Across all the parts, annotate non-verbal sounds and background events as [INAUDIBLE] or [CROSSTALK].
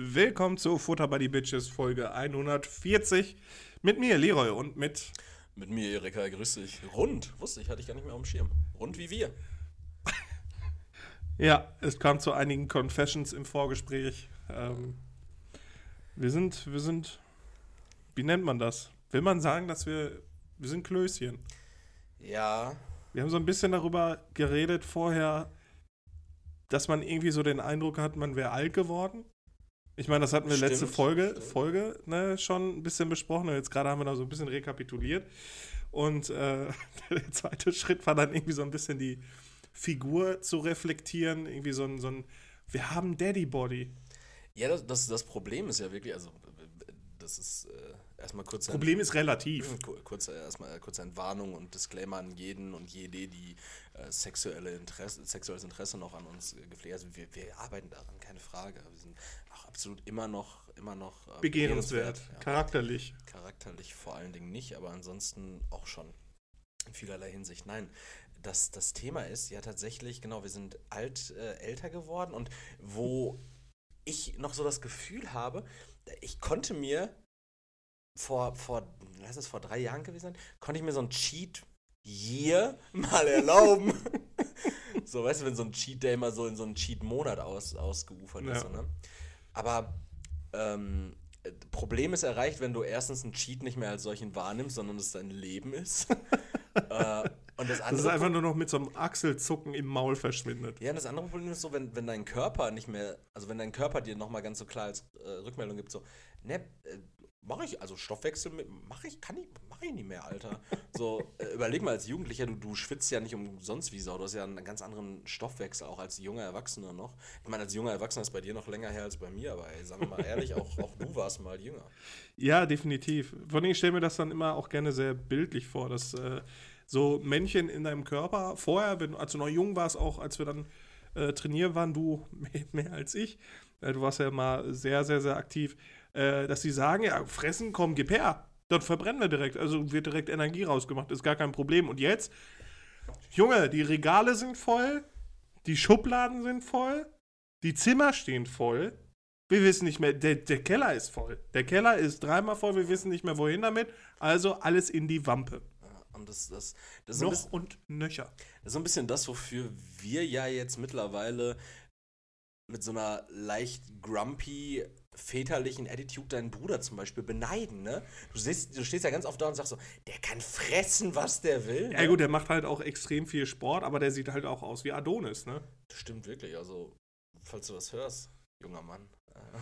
Willkommen zu Futter by the Bitches Folge 140 mit mir, Leroy, und mit. Mit mir, Erika, grüß dich. Rund, wusste ich, hatte ich gar nicht mehr auf dem Schirm. Rund wie wir. Ja, es kam zu einigen Confessions im Vorgespräch. Ähm, wir sind, wir sind, wie nennt man das? Will man sagen, dass wir, wir sind Klößchen? Ja. Wir haben so ein bisschen darüber geredet vorher, dass man irgendwie so den Eindruck hat, man wäre alt geworden. Ich meine, das hatten wir Stimmt, letzte Folge. Folge ne, schon ein bisschen besprochen und jetzt gerade haben wir da so ein bisschen rekapituliert. Und äh, [LAUGHS] der zweite Schritt war dann irgendwie so ein bisschen die Figur zu reflektieren, irgendwie so ein, so ein wir haben Daddy Body. Ja, das, das, das Problem ist ja wirklich, also das ist äh, erstmal kurz ein- Problem ist relativ. Ku- Kurze, erstmal kurze Entwarnung und Disclaimer an jeden und jede, die sexuelle Interesse, sexuelles Interesse noch an uns äh, gepflegt Also wir, wir arbeiten daran, keine Frage. Wir sind auch absolut immer noch, immer noch äh, Begehrenswert, Ja. charakterlich. Charakterlich vor allen Dingen nicht, aber ansonsten auch schon in vielerlei Hinsicht. Nein, das, das Thema ist ja tatsächlich, genau, wir sind alt, äh, älter geworden und wo ich noch so das Gefühl habe, ich konnte mir vor, vor, lass es vor drei Jahren gewesen sein, konnte ich mir so ein Cheat Year mal erlauben. [LAUGHS] so, weißt du, wenn so ein Cheat Day mal so in so einen Cheat Monat aus, ausgeufert ist. Ja. So, ne? Aber ähm, äh, Problem ist erreicht, wenn du erstens einen Cheat nicht mehr als solchen wahrnimmst, sondern es dein Leben ist. [LAUGHS] äh, und das Das andere ist einfach nur noch mit so einem Achselzucken im Maul verschwindet. ja, und das andere Problem ist so, wenn, wenn dein Körper nicht mehr, also wenn dein Körper dir nochmal ganz so klar als äh, Rückmeldung gibt, so, ne, äh, mache ich, also Stoffwechsel, mache ich, kann ich, mache ich nicht mehr, Alter. So, äh, überleg mal als Jugendlicher, du, du schwitzt ja nicht umsonst wie Sau, du hast ja einen ganz anderen Stoffwechsel, auch als junger Erwachsener noch. Ich meine, als junger Erwachsener ist bei dir noch länger her als bei mir, aber ey, sagen wir mal ehrlich, auch, auch du warst mal jünger. Ja, definitiv. Allem, ich stelle mir das dann immer auch gerne sehr bildlich vor, dass äh, so Männchen in deinem Körper, vorher, wenn, als du noch jung warst, auch als wir dann äh, trainieren waren, du mehr, [LAUGHS] mehr als ich, äh, du warst ja mal sehr, sehr, sehr aktiv, äh, dass die sagen, ja, fressen, komm, gib her. Dann verbrennen wir direkt. Also wird direkt Energie rausgemacht, ist gar kein Problem. Und jetzt, Junge, die Regale sind voll, die Schubladen sind voll, die Zimmer stehen voll. Wir wissen nicht mehr, der, der Keller ist voll. Der Keller ist dreimal voll, wir wissen nicht mehr, wohin damit. Also alles in die Wampe. Und das, das, das ist Noch bisschen- und nöcher. Das ist so ein bisschen das, wofür wir ja jetzt mittlerweile mit so einer leicht grumpy, väterlichen Attitude deinen Bruder zum Beispiel beneiden, ne? Du, siehst, du stehst ja ganz oft da und sagst so, der kann fressen, was der will. Ja ne? gut, der macht halt auch extrem viel Sport, aber der sieht halt auch aus wie Adonis, ne? Das stimmt wirklich, also, falls du was hörst, junger Mann.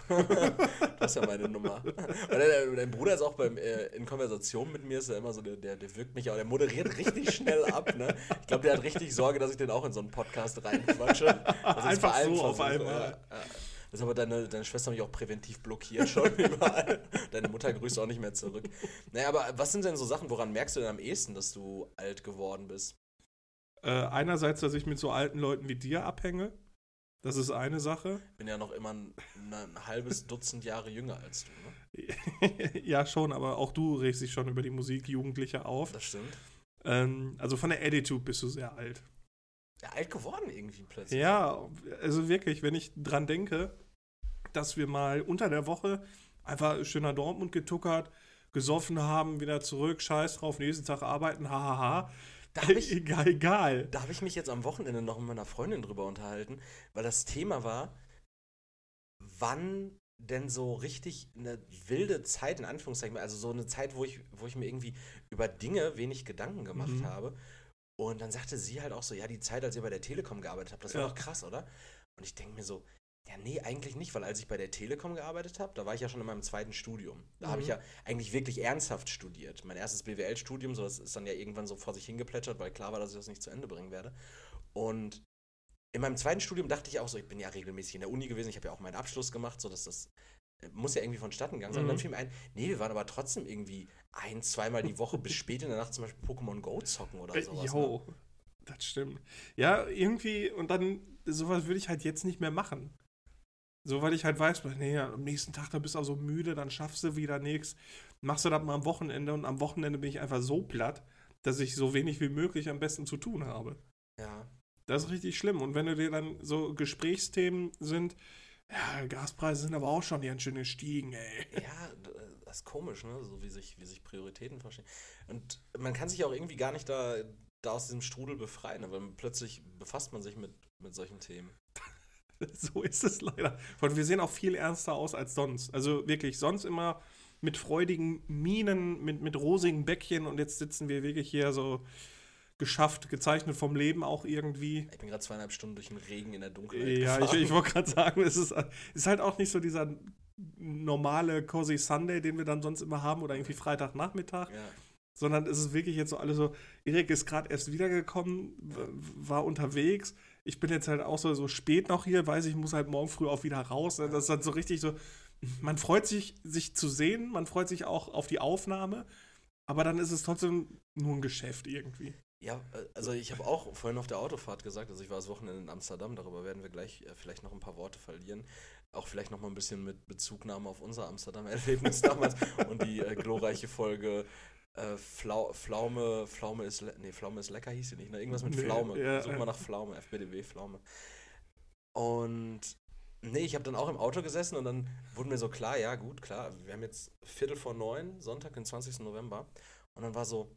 äh, [LAUGHS] das ist ja meine Nummer. Und dein, Bruder ist auch beim, äh, in Konversation mit mir, ist ja immer so, der, der, der wirkt mich auch, der moderiert richtig schnell ab, ne? Ich glaube, der hat richtig Sorge, dass ich den auch in so einen Podcast reinquatsche. Das Einfach so auf einmal. Ja, ja. Das ist aber deine, deine Schwester mich auch präventiv blockiert schon [LAUGHS] überall. Deine Mutter grüßt auch nicht mehr zurück. Naja, aber was sind denn so Sachen, woran merkst du denn am ehesten, dass du alt geworden bist? Äh, einerseits, dass ich mit so alten Leuten wie dir abhänge. Das ist eine Sache. bin ja noch immer ein, ein halbes Dutzend Jahre jünger als du, ne? [LAUGHS] ja, schon, aber auch du regst dich schon über die Musik Jugendlicher auf. Das stimmt. Ähm, also von der Attitude bist du sehr alt. Ja, alt geworden irgendwie plötzlich. Ja, also wirklich, wenn ich dran denke, dass wir mal unter der Woche einfach schöner Dortmund getuckert, gesoffen haben, wieder zurück, scheiß drauf, nächsten Tag arbeiten, hahaha. Da hab ich- [LAUGHS] egal, egal. Da habe ich mich jetzt am Wochenende noch mit meiner Freundin drüber unterhalten, weil das Thema war, wann denn so richtig eine wilde Zeit, in Anführungszeichen, also so eine Zeit, wo ich, wo ich mir irgendwie über Dinge wenig Gedanken gemacht Mhm. habe. Und dann sagte sie halt auch so, ja, die Zeit, als ihr bei der Telekom gearbeitet habt, das war Ja. doch krass, oder? Und ich denke mir so, ja, nee, eigentlich nicht, weil als ich bei der Telekom gearbeitet habe, da war ich ja schon in meinem zweiten Studium. Da habe ich Mhm. ja eigentlich wirklich ernsthaft studiert. Mein erstes BWL-Studium, so das ist dann ja irgendwann so vor sich hingeplätschert, weil klar war, dass ich das nicht zu Ende bringen werde. Und in meinem zweiten Studium dachte ich auch so, ich bin ja regelmäßig in der Uni gewesen, ich habe ja auch meinen Abschluss gemacht, so dass das äh, muss ja irgendwie vonstatten gegangen sein. Und Mhm. dann fiel mir ein, nee, wir waren aber trotzdem irgendwie ein, zweimal die Woche bis spät in der Nacht zum Beispiel Pokémon Go zocken oder Äh, sowas. ne? Jo, das stimmt. Ja, irgendwie, und dann, sowas würde ich halt jetzt nicht mehr machen. So, weil ich halt weiß, nee, am nächsten Tag, da bist du auch so müde, dann schaffst du wieder nichts. Machst du das mal am Wochenende und am Wochenende bin ich einfach so platt, dass ich so wenig wie möglich am besten zu tun habe. Ja. Das ist richtig schlimm. Und wenn du dir dann so Gesprächsthemen sind, Ja, Gaspreise sind aber auch schon ganz schön gestiegen, ey. Ja, d- das ist komisch, ne? So wie sich, wie sich Prioritäten verstehen. Und man kann sich auch irgendwie gar nicht da, da aus diesem Strudel befreien, ne? weil plötzlich befasst man sich mit, mit solchen Themen. [LAUGHS] So ist es leider. Und wir sehen auch viel ernster aus als sonst. Also wirklich, sonst immer mit freudigen Mienen, mit, mit rosigen Bäckchen und jetzt sitzen wir wirklich hier so geschafft, gezeichnet vom Leben auch irgendwie. Ich bin gerade zweieinhalb Stunden durch den Regen in der Dunkelheit. Ja, ich, gefahren. ich wollte gerade sagen, es ist, ist halt auch nicht so dieser normale Cozy Sunday, den wir dann sonst immer haben oder irgendwie Freitagnachmittag, ja. sondern es ist wirklich jetzt so alles so, Erik ist gerade erst wiedergekommen, war unterwegs. Ich bin jetzt halt auch so, so spät noch hier, weiß ich, muss halt morgen früh auch wieder raus. Ne? Das ist dann so richtig so, man freut sich, sich zu sehen, man freut sich auch auf die Aufnahme, aber dann ist es trotzdem nur ein Geschäft irgendwie. Ja, äh, also ich habe auch vorhin auf der Autofahrt gesagt, also ich war das Wochenende in Amsterdam, darüber werden wir gleich äh, vielleicht noch ein paar Worte verlieren. Auch vielleicht noch mal ein bisschen mit Bezugnahme auf unser Amsterdam-Erlebnis [LAUGHS] damals und die äh, glorreiche Folge äh, Flau, Pflaume, Pflaume ist, le nee, Pflaume ist lecker hieß sie nicht, ne? Irgendwas mit Nee, Pflaume. ja, Such ja. mal nach Pflaume, FBDW Pflaume. Und nee, ich habe dann auch im Auto gesessen und dann wurde mir so klar, ja gut, klar, wir haben jetzt Viertel vor neun, Sonntag, den 20. November. Und dann war so,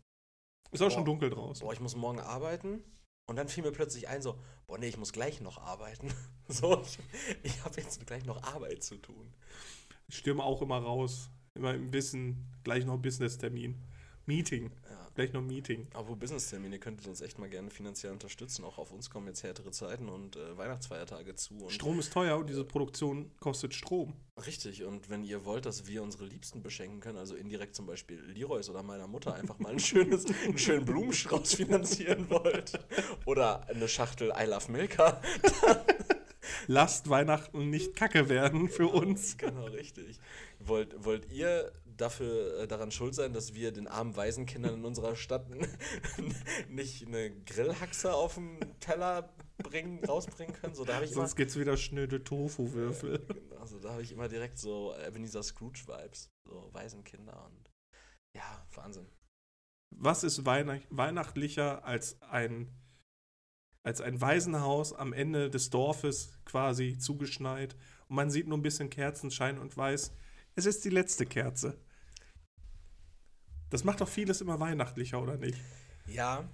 Ist auch schon Boah. dunkel draußen. boah, ich muss morgen arbeiten. Und dann fiel mir plötzlich ein, so, boah, nee, ich muss gleich noch arbeiten. [LAUGHS] So, ich, ich habe jetzt gleich noch Arbeit zu tun. Ich stürme auch immer raus. Immer im Wissen, gleich noch Business-Termin. Meeting. Ja. Gleich noch Meeting. Aber Business-Termine, ihr könntet uns echt mal gerne finanziell unterstützen. Auch auf uns kommen jetzt härtere Zeiten und äh, Weihnachtsfeiertage zu. Und Strom ist teuer und diese Produktion kostet Strom. Richtig, und wenn ihr wollt, dass wir unsere Liebsten beschenken können, also indirekt zum Beispiel Leroys oder meiner Mutter einfach mal ein schönes, einen schönen Blumenstrauß finanzieren wollt oder eine Schachtel I Love Milka, Lasst Weihnachten nicht kacke werden für uns. Genau, richtig. Wollt, wollt ihr dafür äh, daran schuld sein, dass wir den armen Waisenkindern in unserer Stadt nicht eine Grillhaxe auf dem Teller bringen, rausbringen können? So, da ich immer, Sonst gibt's wieder schnöde Tofu-Würfel. also, da habe ich immer direkt so Ebenezer Scrooge-Vibes. So Waisenkinder und ja, Wahnsinn. Was ist Weihnacht weihnachtlicher als ein, als ein Waisenhaus am Ende des Dorfes quasi zugeschneit und man sieht nur ein bisschen Kerzenschein und weiß, es ist die letzte Kerze. Das macht doch vieles immer weihnachtlicher, oder nicht? Ja,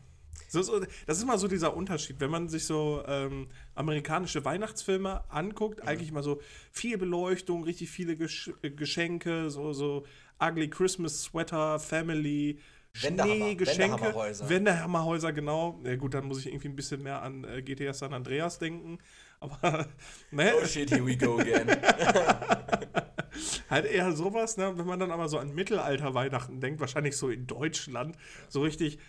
So, so, das ist immer so dieser Unterschied, wenn man sich so ähm, amerikanische Weihnachtsfilme anguckt, eigentlich mal so viel Beleuchtung, richtig viele Gesch äh, Geschenke, so, so ugly Christmas Sweater, Family, Schnee, Geschenke. Wendehammerhäuser, genau. Ja gut, dann muss ich irgendwie ein bisschen mehr an äh, GTA San Andreas denken, aber [LAUGHS] ne, oh shit, here we go again. [LAUGHS] halt eher sowas, ne? Wenn man dann aber so an Mittelalter-Weihnachten denkt, wahrscheinlich so in Deutschland, so richtig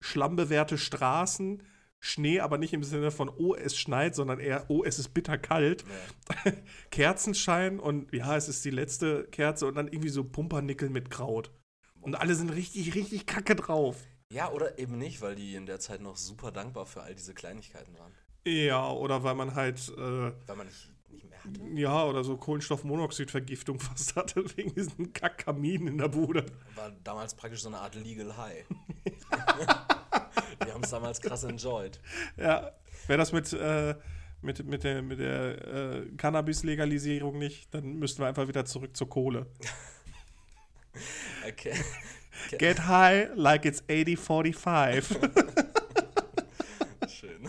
schlammbewehrte Straßen, Schnee, aber nicht im Sinne von, oh, es schneit, sondern eher, oh, es ist bitterkalt. Ja. [LAUGHS] Kerzenschein und ja, es ist die letzte Kerze und dann irgendwie so Pumpernickel mit Kraut. Und alle sind richtig, richtig kacke drauf. ja, oder eben nicht, weil die in der Zeit noch super dankbar für all diese Kleinigkeiten waren. Ja, oder weil man halt, äh, Weil man nicht, hatte. ja, oder so Kohlenstoffmonoxidvergiftung [LAUGHS] fast hatte, wegen diesen Kackkamin in der Bude. War damals praktisch so eine Art Legal High. Wir haben es damals krass enjoyed. Ja, wäre das mit, äh, mit, mit der, mit der äh, Cannabis-Legalisierung nicht, dann müssten wir einfach wieder zurück zur Kohle. [LAUGHS] Okay. Get high like it's 8045. [LAUGHS] Schön.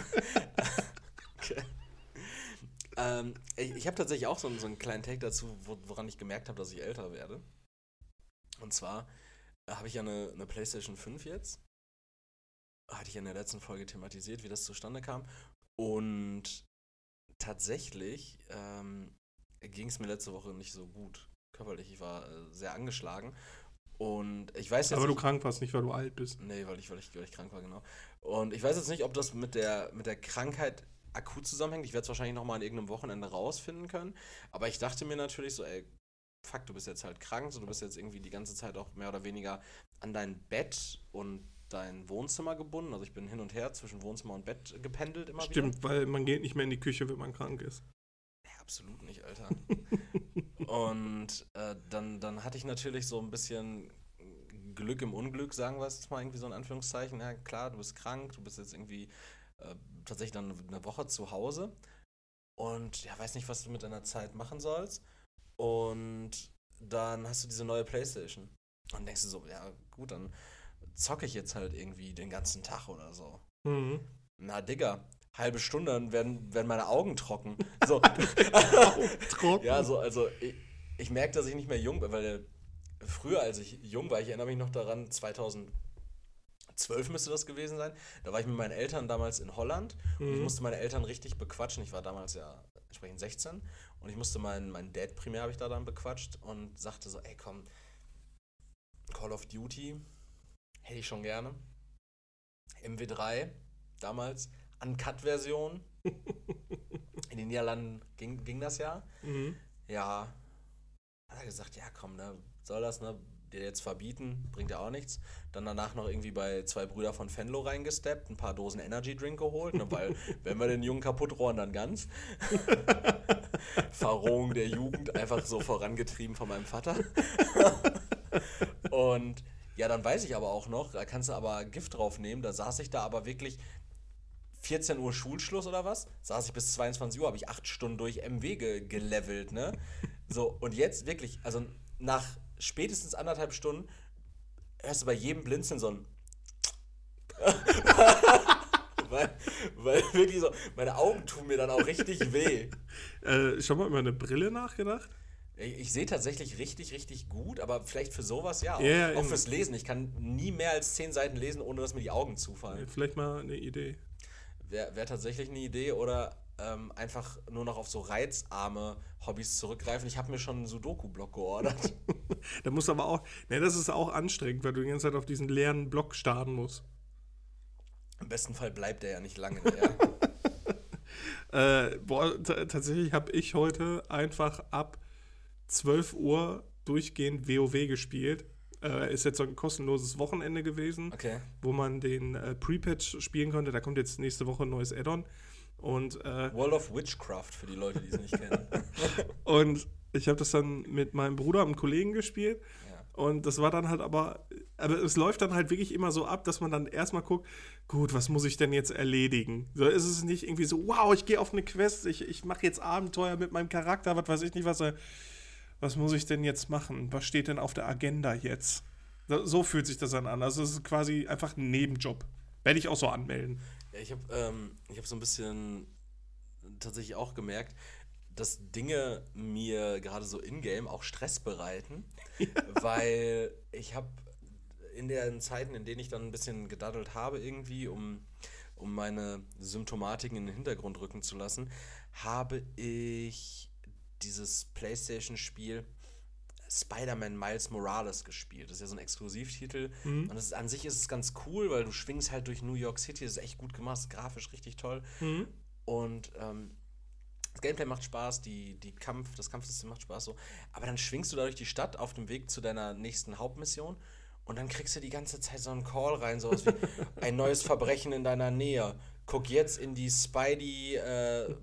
Ähm, ich ich habe tatsächlich auch so, einen- so einen kleinen Take dazu, wo, woran ich gemerkt habe, dass ich älter werde. Und zwar äh, habe ich ja eine, eine PlayStation 5 jetzt. Hatte ich ja in der letzten Folge thematisiert, wie das zustande kam. Und tatsächlich ähm, ging es mir letzte Woche nicht so gut körperlich. Ich war äh, sehr angeschlagen. Und ich weiß jetzt Aber du nicht, krank warst, nicht weil du alt bist. Nee, weil ich, weil ich, weil ich krank war, genau. Und ich weiß jetzt nicht, ob das mit der, mit der Krankheit akut zusammenhängt. Ich werde es wahrscheinlich nochmal an irgendeinem Wochenende rausfinden können. Aber ich dachte mir natürlich so, ey, fuck, du bist jetzt halt krank, so du bist jetzt irgendwie die ganze Zeit auch mehr oder weniger an dein Bett und dein Wohnzimmer gebunden. Also ich bin hin und her zwischen Wohnzimmer und Bett gependelt immer wieder. Stimmt, weil man geht nicht mehr in die Küche, wenn man krank ist. Nee, absolut nicht, Alter. [LAUGHS] Und äh, dann, dann hatte ich natürlich so ein bisschen Glück im Unglück, sagen wir es jetzt mal irgendwie so in Anführungszeichen. Ja, klar, du bist krank, du bist jetzt irgendwie äh, tatsächlich dann eine Woche zu Hause. und ja, weiß nicht, was du mit deiner Zeit machen sollst. Und dann hast du diese neue Playstation. Und denkst du so, ja gut, dann zocke ich jetzt halt irgendwie den ganzen Tag oder so. Mhm. Na, Digga, halbe Stunde, dann werden, werden meine Augen trocken. [LAUGHS] So. Trocken. ja, so, also ich, ich merke, dass ich nicht mehr jung bin, weil äh, früher, als ich jung war, ich erinnere mich noch daran, 2012 müsste das gewesen sein, da war ich mit meinen Eltern damals in Holland und ich Mhm. musste meine Eltern richtig bequatschen. Ich war damals ja entsprechend 16 und ich musste meinen, meinen Dad primär habe ich da dann bequatscht und sagte so, ey komm, Call of Duty hätte ich schon gerne. MW3 damals, Uncut-Version. [LAUGHS] In den Niederlanden ging, ging das ja. Mhm. Ja. Hat er gesagt, ja komm, ne, soll das, ne? Dir jetzt verbieten, bringt ja auch nichts. Dann danach noch irgendwie bei zwei Brüder von Fenlo reingesteppt, ein paar Dosen Energy Drink geholt, ne, weil [LAUGHS] wenn wir den Jungen kaputt rohren, dann ganz. [LAUGHS] Verrohung der Jugend, einfach so vorangetrieben von meinem Vater. [LAUGHS] Und ja, dann weiß ich aber auch noch, da kannst du aber Gift draufnehmen, da saß ich da aber wirklich 14 Uhr Schulschluss oder was, saß ich bis 22 Uhr, habe ich acht Stunden durch MW ge gelevelt, ne? So, und jetzt wirklich, also nach spätestens anderthalb Stunden hörst du bei jedem Blinzeln so ein [LAUGHS] weil, weil wirklich so, meine Augen tun mir dann auch richtig weh. [LAUGHS] Äh, schon mal über eine Brille nachgedacht? Ich, ich sehe tatsächlich richtig, richtig gut, aber vielleicht für sowas ja. Auch, Ja, auch fürs Lesen. Ich kann nie mehr als zehn Seiten lesen, ohne dass mir die Augen zufallen. Vielleicht mal eine Idee. Wäre wär tatsächlich eine Idee oder ähm, einfach nur noch auf so reizarme Hobbys zurückgreifen. Ich habe mir schon einen Sudoku-Block geordert. [LAUGHS] Da musst du aber auch, ne, das ist auch anstrengend, weil du die ganze Zeit auf diesen leeren Block starren musst. Im besten Fall bleibt der ja nicht lange. Ja. [LAUGHS] Äh, boah, tatsächlich habe ich heute einfach ab 12 Uhr durchgehend WoW gespielt. Äh, ist jetzt so ein kostenloses Wochenende gewesen, Okay. wo man den äh, Pre-Patch spielen konnte. Da kommt jetzt nächste Woche ein neues Add-on. Und, äh, World of Witchcraft für die Leute, die es nicht kennen. [LAUGHS] und ich habe das dann mit meinem Bruder und einem Kollegen gespielt. Ja. Und das war dann halt aber, aber es läuft dann halt wirklich immer so ab, dass man dann erstmal guckt, gut, was muss ich denn jetzt erledigen? So ist es nicht irgendwie so, wow, ich gehe auf eine Quest, ich, ich mache jetzt Abenteuer mit meinem Charakter, was weiß ich nicht, was er, was muss ich denn jetzt machen? Was steht denn auf der Agenda jetzt? So, so fühlt sich das dann an. Also es ist quasi einfach ein Nebenjob. Werde ich auch so anmelden. Ja, ich habe ähm, ich hab so ein bisschen tatsächlich auch gemerkt, dass Dinge mir gerade so in-game auch Stress bereiten, [LAUGHS] weil ich habe in den Zeiten, in denen ich dann ein bisschen gedaddelt habe irgendwie, um, um meine Symptomatiken in den Hintergrund rücken zu lassen, habe ich dieses PlayStation-Spiel Spider-Man Miles Morales gespielt. Das ist ja so ein Exklusivtitel. Und das ist, an sich ist es ganz cool, weil du schwingst halt durch New York City. Das ist echt gut gemacht, grafisch richtig toll. Und ähm, das Gameplay macht Spaß, die, die Kampf, das Kampfsystem macht Spaß so. Aber dann schwingst du da durch die Stadt auf dem Weg zu deiner nächsten Hauptmission und dann kriegst du die ganze Zeit so einen Call rein, sowas wie [LAUGHS] ein neues Verbrechen in deiner Nähe. Guck jetzt in die Spidey äh, äh,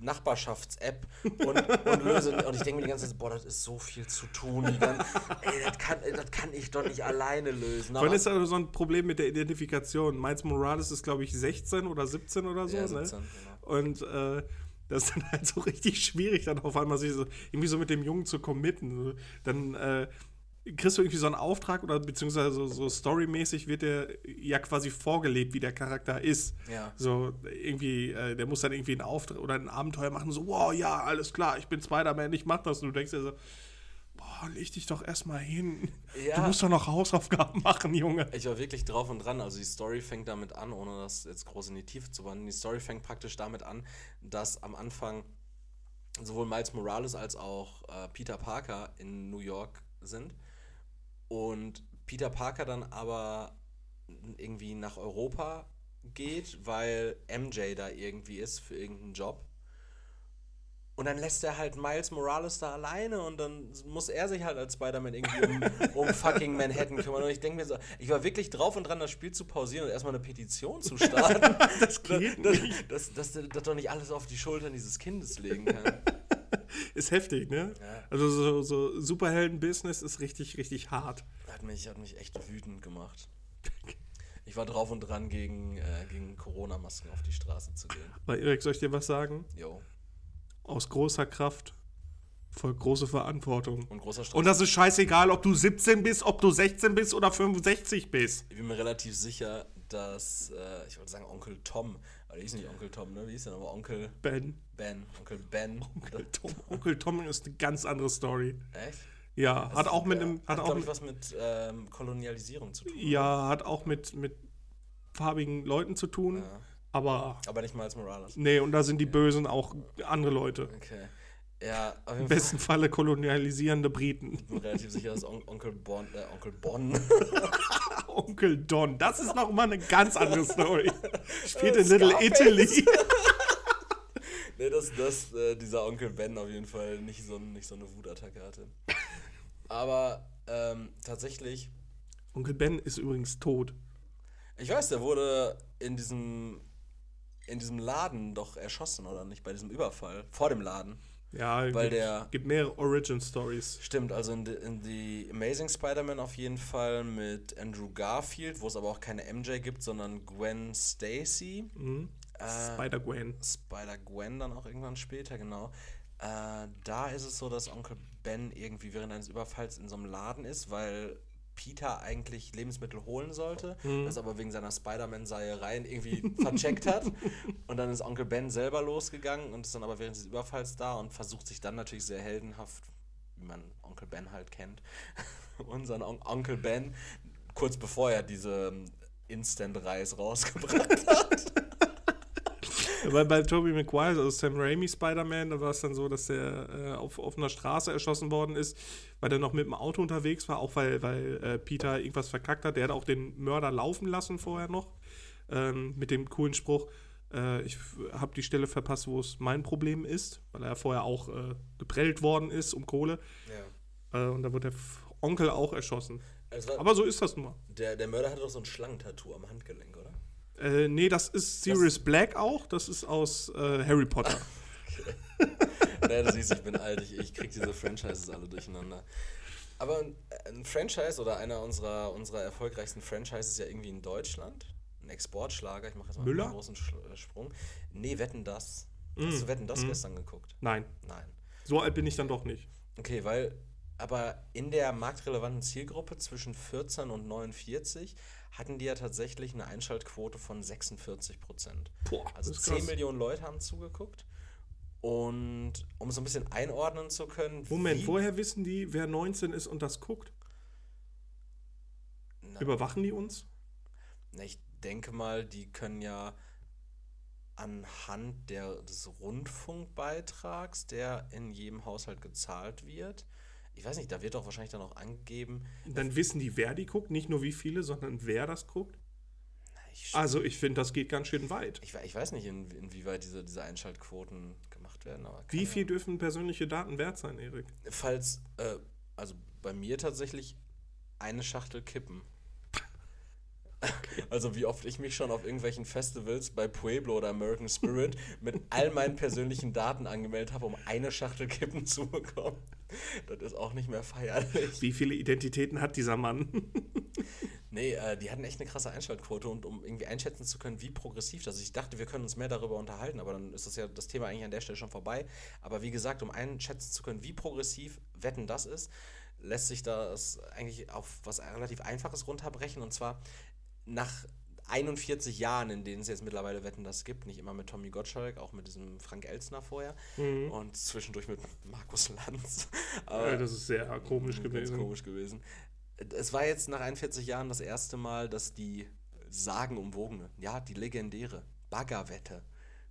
Nachbarschafts-App und, und löse. Und ich denke mir die ganze Zeit, boah, das ist so viel zu tun. Die gan- ey, das kann, das kann ich doch nicht alleine lösen. Vorhin ist also so ein Problem mit der Identifikation. Miles Morales ist, glaube ich, 16 oder 17 oder so. Ja, ne? 17, genau. Und äh, das ist dann halt so richtig schwierig, dann auf einmal sich so irgendwie so mit dem Jungen zu committen. Dann äh, kriegst du irgendwie so einen Auftrag oder beziehungsweise so, so storymäßig wird der ja quasi vorgelebt, wie der Charakter ist. Ja. So irgendwie, äh, der muss dann irgendwie einen Auftrag oder ein Abenteuer machen, so, wow, ja, alles klar, ich bin Spider-Man, ich mach das. Und du denkst dir so, boah, leg dich doch erstmal hin. Ja. Du musst doch noch Hausaufgaben [LAUGHS] machen, Junge. Ich war wirklich drauf und dran. Also die Story fängt damit an, ohne das jetzt groß in die Tiefe zu wandeln. Die Story fängt praktisch damit an, dass am Anfang sowohl Miles Morales als auch äh, Peter Parker in New York sind. Und Peter Parker dann aber irgendwie nach Europa geht, weil MJ da irgendwie ist für irgendeinen Job. Und dann lässt er halt Miles Morales da alleine und dann muss er sich halt als Spider-Man irgendwie um, [LAUGHS] um fucking Manhattan kümmern. Und ich denke mir so, ich war wirklich drauf und dran, das Spiel zu pausieren und erstmal eine Petition zu starten. [LAUGHS] Das geht dass, nicht. dass, dass, dass, dass doch nicht alles auf die Schultern dieses Kindes legen kann. [LAUGHS] [LAUGHS] Ist heftig, ne? Ja. Also so, so Superhelden-Business ist richtig, richtig hart. Hat mich, hat mich echt wütend gemacht. Ich war drauf und dran, gegen, äh, gegen Corona-Masken auf die Straße zu gehen. Weil Erik, soll ich dir was sagen? Jo. Aus großer Kraft folgt große Verantwortung. Und großer Stress. Und das ist scheißegal, ob du 17 bist, ob du 16 bist oder 65 bist. ich bin mir relativ sicher, dass, äh, ich wollte sagen Onkel Tom, aber der hieß nicht Onkel Tom, ne? Wie hieß der nochmal? Onkel Ben. Ben. Onkel Ben. Onkel Tom. Onkel Tom ist eine ganz andere Story. Echt? Ja, hat Das auch ist, mit ja, einem, hat hat, auch mit, was mit ähm, Kolonialisierung zu tun. ja, hat auch mit, mit farbigen Leuten zu tun. Ja. Aber Aber nicht mal als Morales. nee, und da sind die Bösen auch andere Leute. Okay. Ja, auf jeden Im besten Falle kolonialisierende Briten. Ich bin relativ sicher, dass On Onkel Bon, äh, Onkel Bon [LAUGHS] Onkel Don, das ist noch mal eine ganz andere Story. [LAUGHS] Spielt in Little. Italy. [LAUGHS] Nee, dass, dass äh, dieser Onkel Ben auf jeden Fall nicht so, nicht so eine Wutattacke hatte. Aber ähm, tatsächlich, Onkel Ben ist übrigens tot. ich weiß, der wurde in diesem, in diesem Laden doch erschossen, oder nicht? Bei diesem Überfall. Vor dem Laden. Ja, Weil gibt, der- gibt mehrere Origin Stories. Stimmt, also in The, in The Amazing Spider-Man auf jeden Fall mit Andrew Garfield, wo es aber auch keine MJ gibt, sondern Gwen Stacy. Mhm. Äh, Spider-Gwen. Spider-Gwen dann auch irgendwann später, genau. Äh, da ist es so, dass Onkel Ben irgendwie während eines Überfalls in so einem Laden ist, weil Peter eigentlich Lebensmittel holen sollte, das aber wegen seiner Spider-Man-Seiereien irgendwie vercheckt hat. [LAUGHS] Und dann ist Onkel Ben selber losgegangen und ist dann aber während des Überfalls da und versucht sich dann natürlich sehr heldenhaft, wie man Onkel Ben halt kennt, [LAUGHS] unseren On Onkel Ben, kurz bevor er diese ähm, Instant-Reis rausgebracht [LAUGHS] hat. [LAUGHS] Weil bei Tobey Maguire, also Sam Raimi Spider-Man, da war es dann so, dass der äh, auf offener Straße erschossen worden ist, weil er noch mit dem Auto unterwegs war, auch weil, weil äh, Peter irgendwas verkackt hat. Der hat auch den Mörder laufen lassen vorher noch, ähm, mit dem coolen Spruch, äh, ich habe die Stelle verpasst, wo es mein Problem ist, weil er vorher auch äh, geprellt worden ist um Kohle. Ja. Äh, und da wurde der Onkel auch erschossen. War, Aber so ist das nun mal. der, der Mörder hatte doch so ein Schlangentattoo am Handgelenk? Äh, nee, das ist Sirius Black auch. Das ist aus äh, Harry Potter. [LAUGHS] naja, du siehst, ich bin alt, ich, ich krieg diese Franchises alle durcheinander. Aber ein, Franchise oder einer unserer, unserer erfolgreichsten Franchises ja irgendwie in Deutschland. Ein Exportschlager, ich mache jetzt mal Müller? einen großen äh, Sprung. Nee, Wetten das. Hast du Wetten das gestern geguckt? Nein, Nein. so alt bin ich dann doch nicht. Okay, weil, aber in der marktrelevanten Zielgruppe zwischen 14 und 49 hatten die ja tatsächlich eine Einschaltquote von 46 Prozent. Also das ist 10 krass. Millionen Leute haben zugeguckt. Und um so ein bisschen einordnen zu können. Moment, woher wissen die, wer 19 ist und das guckt? Na, Überwachen die uns? na, ich denke mal, die können ja anhand der, des Rundfunkbeitrags, der in jedem Haushalt gezahlt wird. Ich weiß nicht, da wird doch wahrscheinlich dann auch angegeben. Dann wissen die, wer die guckt, nicht nur wie viele, sondern wer das guckt. Na, Ich, Also ich finde, das geht ganz schön weit. ich, ich weiß nicht, in, inwieweit diese, diese Einschaltquoten gemacht werden. Aber Wie viel dürfen persönliche Daten wert sein, Erik? Falls, äh, also bei mir tatsächlich eine Schachtel Kippen. [LAUGHS] Also wie oft ich mich schon auf irgendwelchen Festivals bei Pueblo oder American Spirit [LAUGHS] mit all meinen persönlichen Daten angemeldet habe, um eine Schachtel Kippen zu bekommen. Das ist auch nicht mehr feierlich. Wie viele Identitäten hat dieser Mann? [LAUGHS] Nee, äh, die hatten echt eine krasse Einschaltquote und um irgendwie einschätzen zu können, wie progressiv das ist. Ich dachte, wir können uns mehr darüber unterhalten, aber dann ist das ja das Thema eigentlich an der Stelle schon vorbei. Aber wie gesagt, um einschätzen zu können, wie progressiv Wetten das ist, lässt sich das eigentlich auf was relativ Einfaches runterbrechen. Und zwar nach 41 Jahren, in denen es jetzt mittlerweile Wetten das gibt, nicht immer mit Tommy Gottschalk, auch mit diesem Frank Elstner vorher und zwischendurch mit Markus Lanz. [LAUGHS] Äh, das ist sehr komisch Ganz gewesen. komisch gewesen. Es war jetzt nach 41 Jahren das erste Mal, dass die sagenumwogene, ja, die legendäre Baggerwette,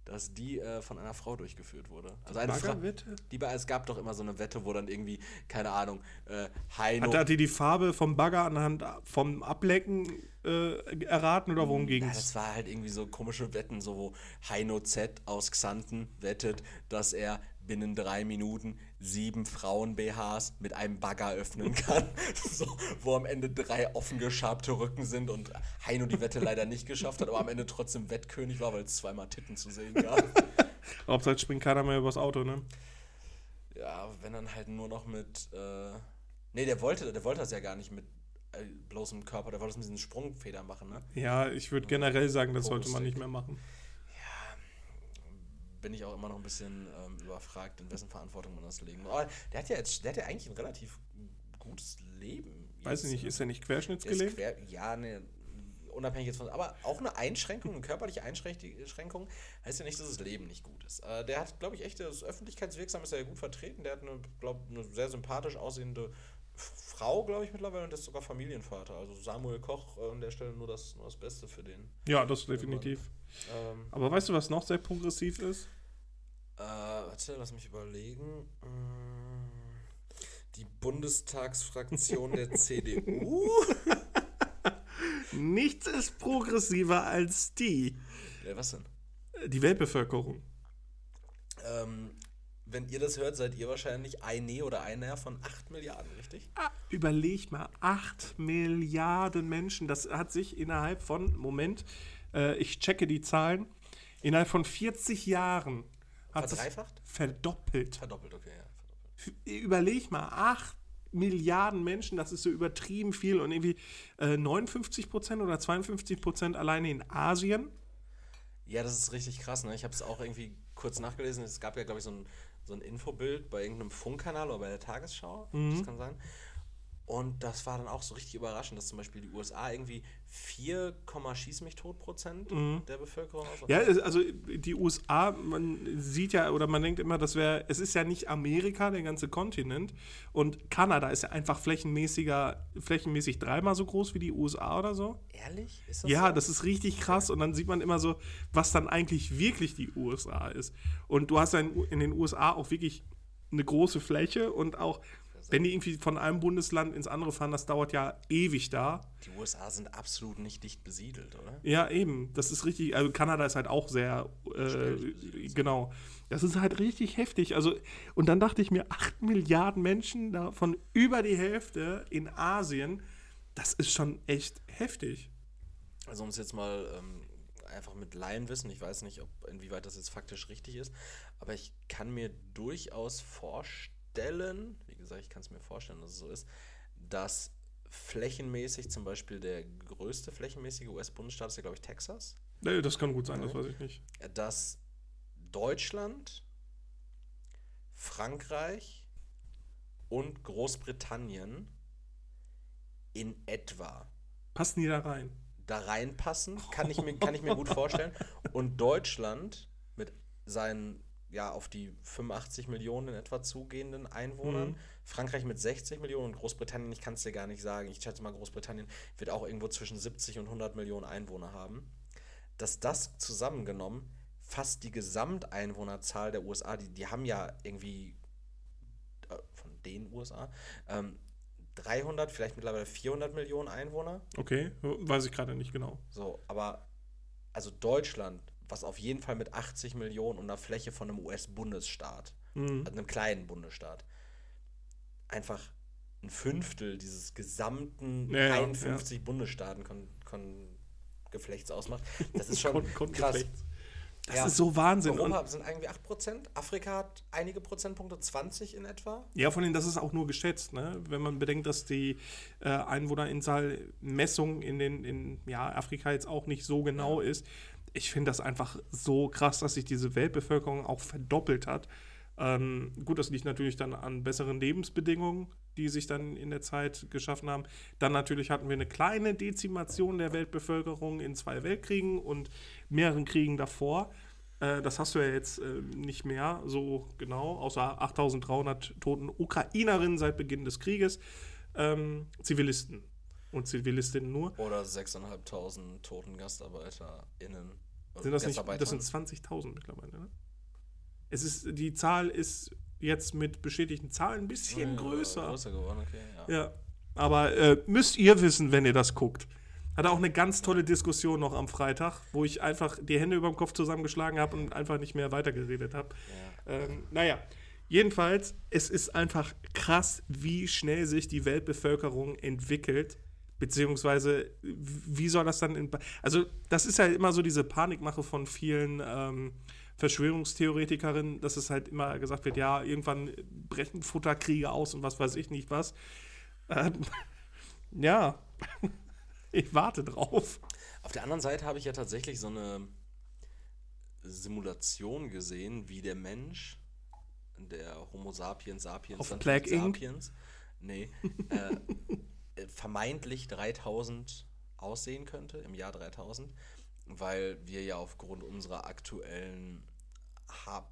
dass die äh, von einer Frau durchgeführt wurde. Also eine Frau, Baggerwette? die bei, es gab doch immer so eine Wette, wo dann irgendwie, keine Ahnung, äh, Heino. Hat, hat die die Farbe vom Bagger anhand vom Ablecken äh, erraten oder worum ging Ja, es? das war halt irgendwie so komische Wetten, so wo Heino Z aus Xanten wettet, dass er binnen drei Minuten sieben Frauen-BHs mit einem Bagger öffnen kann. [LAUGHS] so, wo am Ende drei offen geschabte Rücken sind und Heino die Wette leider nicht geschafft hat, aber am Ende trotzdem Wettkönig war, weil es zweimal Titten zu sehen gab. [LAUGHS] Hauptsache springt keiner mehr übers Auto, ne? ja, wenn dann halt nur noch mit. Äh, nee, der wollte, der wollte das ja gar nicht mit äh, bloßem Körper, der wollte das mit diesen Sprungfedern machen, ne? Ja, ich würde generell sagen, das sollte man nicht mehr machen. Bin ich auch immer noch ein bisschen ähm, überfragt, in wessen Verantwortung man das legen muss. Aber der hat ja jetzt, der hat ja eigentlich ein relativ gutes Leben. Weiß ich jetzt, nicht, ne? ist er nicht querschnittsgelähmt? quer, ja, ne, unabhängig jetzt von, aber auch eine Einschränkung, eine körperliche Einschränkung, heißt ja nicht, dass das Leben nicht gut ist. Äh, der hat, glaube ich, echt, das öffentlichkeitswirksam ist ja gut vertreten. Der hat eine, glaube eine sehr sympathisch aussehende Frau, glaube ich, mittlerweile und ist sogar Familienvater. Also Samuel Koch äh, an der Stelle nur das, nur das Beste für den. Ja, das definitiv. Ähm, Aber weißt du, was noch sehr progressiv ist? Äh, warte, lass mich überlegen. Mm, Die Bundestagsfraktion der [LAUGHS] CDU. Nichts ist progressiver als die. Ja, was denn? Die Weltbevölkerung. Ähm, wenn ihr das hört, seid ihr wahrscheinlich eine oder einer von 8 Milliarden, richtig? Ah, Überleg mal, 8 Milliarden Menschen. Das hat sich innerhalb von, Moment, äh, ich checke die Zahlen, innerhalb von 40 Jahren hat Verdreifacht? verdoppelt. Verdoppelt, okay, ja. Verdoppelt. Überleg mal, 8 Milliarden Menschen, das ist so übertrieben viel und irgendwie äh, 59 Prozent oder 52 Prozent alleine in Asien. Ja, das ist richtig krass, ne? Ich habe es auch irgendwie kurz nachgelesen. Es gab ja, glaube ich, so ein, so ein Infobild bei irgendeinem Funkkanal oder bei der Tagesschau. Das kann sein. Und das war dann auch so richtig überraschend, dass zum Beispiel die USA irgendwie 4, schieß mich tot Prozent der Bevölkerung aus. Ja, also die USA, man sieht ja oder man denkt immer, das wäre, es ist ja nicht Amerika, der ganze Kontinent. Und Kanada ist ja einfach flächenmäßiger, flächenmäßig dreimal so groß wie die USA oder so. Ehrlich? Ist das Ja, so? das ist richtig krass. Und dann sieht man immer so, was dann eigentlich wirklich die USA ist. Und du hast ja in den USA auch wirklich eine große Fläche und auch, wenn die irgendwie von einem Bundesland ins andere fahren, das dauert ja ewig da. Die USA sind absolut nicht dicht besiedelt, oder? Ja, eben. Das ist richtig. Also Kanada ist halt auch sehr. Äh, genau. Das ist halt richtig heftig. Also, und dann dachte ich mir, 8 Milliarden Menschen, davon über die Hälfte in Asien, das ist schon echt heftig. Also um es jetzt mal ähm, einfach mit Laienwissen, ich weiß nicht, ob inwieweit das jetzt faktisch richtig ist, aber ich kann mir durchaus vorstellen, wie gesagt, ich kann es mir vorstellen, dass es so ist, dass flächenmäßig zum Beispiel der größte flächenmäßige US-Bundesstaat ist ja, glaube ich, Texas, Nee, das kann gut sein, das weiß ich nicht. dass Deutschland, Frankreich und Großbritannien in etwa Passen die da rein? da reinpassen, kann ich mir, kann ich mir gut vorstellen. [LAUGHS] Und Deutschland mit seinen ja auf die 85 Millionen in etwa zugehenden Einwohnern, Mhm. Frankreich mit 60 Millionen und Großbritannien, ich kann es dir gar nicht sagen, ich schätze mal, Großbritannien wird auch irgendwo zwischen 70 und 100 Millionen Einwohner haben, dass das zusammengenommen fast die Gesamteinwohnerzahl der USA, die, die haben ja irgendwie äh, von den USA, ähm, 300, vielleicht mittlerweile 400 Millionen Einwohner. Okay, weiß ich gerade nicht genau. So, aber also Deutschland, was auf jeden Fall mit 80 Millionen und einer Fläche von einem US-Bundesstaat, Mhm. also einem kleinen Bundesstaat, einfach ein Fünftel dieses gesamten Ja, ja, 51 Bundesstaaten kon, kon Geflechts ausmacht. Das ist [LAUGHS] schon Kon- kon- krass. Geflechts. Das Ja. ist so Wahnsinn. Europa sind irgendwie 8%, Afrika hat einige Prozentpunkte, 20 in etwa. ja, von denen, das ist auch nur geschätzt, ne? Wenn man bedenkt, dass die äh, Einwohnerinzahl Messung in den in ja, Afrika jetzt auch nicht so genau ist. Ich finde das einfach so krass, dass sich diese Weltbevölkerung auch verdoppelt hat. Ähm, gut, das liegt natürlich dann an besseren Lebensbedingungen, die sich dann in der Zeit geschaffen haben. Dann natürlich hatten wir eine kleine Dezimation der Weltbevölkerung in zwei Weltkriegen und mehreren Kriegen davor. Äh, das hast du ja jetzt äh, nicht mehr so genau, außer 8300 toten Ukrainerinnen seit Beginn des Krieges. Ähm, Zivilisten und Zivilistinnen nur. Oder 6.500 toten GastarbeiterInnen. Sind das nicht, das sind 20.000 mittlerweile, ne? Es ist, die Zahl ist jetzt mit bestätigten Zahlen ein bisschen Ja, größer. Größer geworden, okay. Ja. Ja, aber äh, müsst ihr wissen, wenn ihr das guckt. Hatte auch eine ganz tolle Diskussion noch am Freitag, wo ich einfach die Hände über dem Kopf zusammengeschlagen habe und einfach nicht mehr weitergeredet habe. Ähm, naja, jedenfalls, es ist einfach krass, wie schnell sich die Weltbevölkerung entwickelt. Beziehungsweise, wie soll das dann in. Also, das ist ja immer so diese Panikmache von vielen ähm, Verschwörungstheoretikerinnen, dass es halt immer gesagt wird: ja, irgendwann brechen Futterkriege aus und was weiß ich nicht was. Ähm, [LAUGHS] ja, [LAUGHS] ich warte drauf. Auf der anderen Seite habe ich ja tatsächlich so eine Simulation gesehen, wie der Mensch, der Homo sapiens sapiens, Auf Plague sapiens, nee, äh, [LAUGHS] vermeintlich 3000 aussehen könnte, im Jahr 3000, weil wir ja aufgrund unserer aktuellen ha